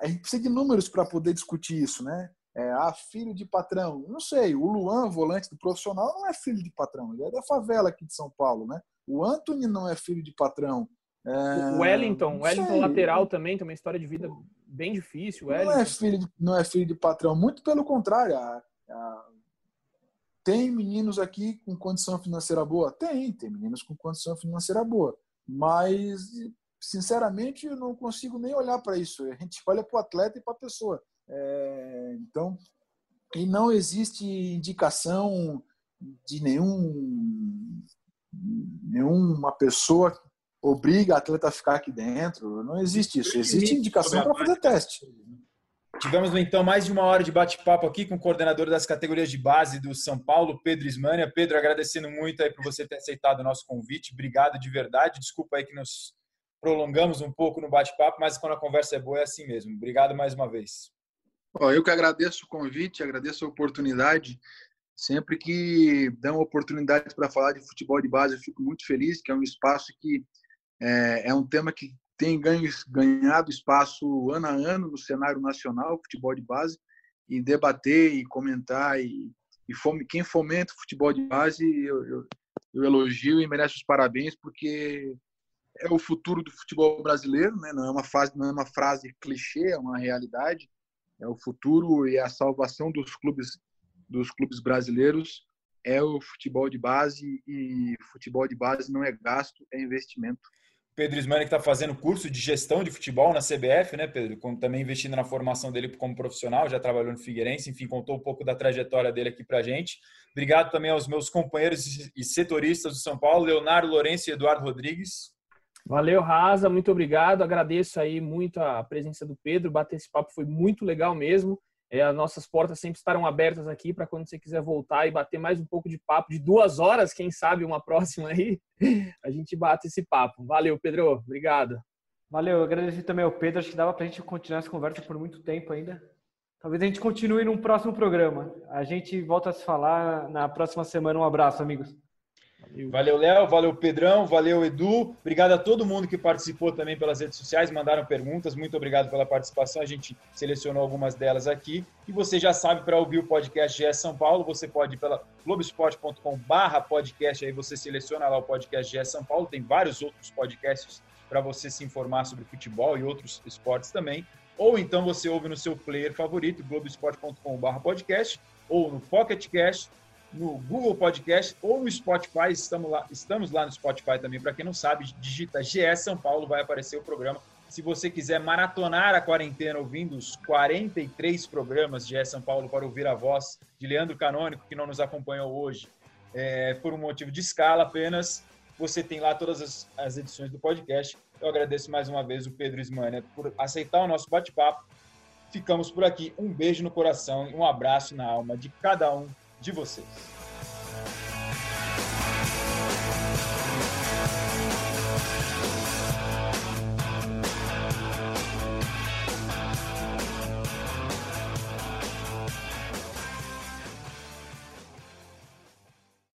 a gente precisa de números para poder discutir isso, né? É, ah, filho de patrão. Não sei, o Luan, volante do profissional, não é filho de patrão. Ele é da favela aqui de São Paulo, né? O Anthony não é filho de patrão. É... O Wellington, o Wellington lateral também tem uma história de vida bem difícil. Não é, filho de, não é filho de patrão, muito pelo contrário. A, a... Tem meninos aqui com condição financeira boa? Tem, tem meninos com condição financeira boa. Mas sinceramente, eu não consigo nem olhar para isso. A gente olha para o atleta e para a pessoa. É, então, e não existe indicação de nenhum nenhuma pessoa obriga a atleta a ficar aqui dentro. Não existe isso. Existe indicação para fazer teste. Tivemos então mais de uma hora de bate-papo aqui com o coordenador das categorias de base do São Paulo, Pedro Ismânia. Pedro, agradecendo muito aí por você ter aceitado o nosso convite. Obrigado de verdade. Desculpa aí que nos prolongamos um pouco no bate-papo, mas quando a conversa é boa é assim mesmo. Obrigado mais uma vez. Eu que agradeço o convite, agradeço a oportunidade. Sempre que dão oportunidade para falar de futebol de base, eu fico muito feliz, que é um espaço que é, é um tema que tem ganho, ganhado espaço ano a ano no cenário nacional, futebol de base, e debater e comentar. E, e fome, quem fomenta o futebol de base, eu, eu, eu, elogio e merece os parabéns, porque é o futuro do futebol brasileiro, né? não, é uma fase, não é uma frase clichê, é uma realidade. É o futuro e a salvação dos clubes dos clubes brasileiros é o futebol de base e futebol de base não é gasto, é investimento. Pedro Ismani que está fazendo curso de gestão de futebol na CBF, né, Pedro? Também investindo na formação dele como profissional, já trabalhou no Figueirense, enfim, contou um pouco da trajetória dele aqui para gente. Obrigado também aos meus companheiros e setoristas do São Paulo, Leonardo Lourenço e Eduardo Rodrigues. Valeu, Raza, muito obrigado. Agradeço aí muito a presença do Pedro. Bater esse papo foi muito legal mesmo. É, as nossas portas sempre estarão abertas aqui para quando você quiser voltar e bater mais um pouco de papo de duas horas, quem sabe uma próxima aí, a gente bate esse papo. Valeu, Pedro. Obrigado. Valeu, eu agradeço também ao Pedro. Acho que dava para a gente continuar essa conversa por muito tempo ainda. Talvez a gente continue num próximo programa. A gente volta a se falar na próxima semana. Um abraço, amigos. Valeu, Léo. Valeu, Pedrão. Valeu, Edu. Obrigado a todo mundo que participou também pelas redes sociais, mandaram perguntas. Muito obrigado pela participação. A gente selecionou algumas delas aqui. E você já sabe, para ouvir o podcast GE São Paulo, você pode ir pela globesport.com/barra podcast. Aí você seleciona lá o podcast GE São Paulo. Tem vários outros podcasts para você se informar sobre futebol e outros esportes também. Ou então você ouve no seu player favorito, globesport.com/barra podcast, ou no Pocket Cast no Google Podcast ou no Spotify. Estamos lá, estamos lá no Spotify também. Para quem não sabe, digita GE São Paulo, vai aparecer o programa. Se você quiser maratonar a quarentena ouvindo os 43 programas de GE São Paulo para ouvir a voz de Leandro Canônico, que não nos acompanhou hoje, é, por um motivo de escala apenas, você tem lá todas as, as edições do podcast. Eu agradeço mais uma vez o Pedro Ismania por aceitar o nosso bate-papo. Ficamos por aqui. Um beijo no coração e um abraço na alma de cada um de vocês.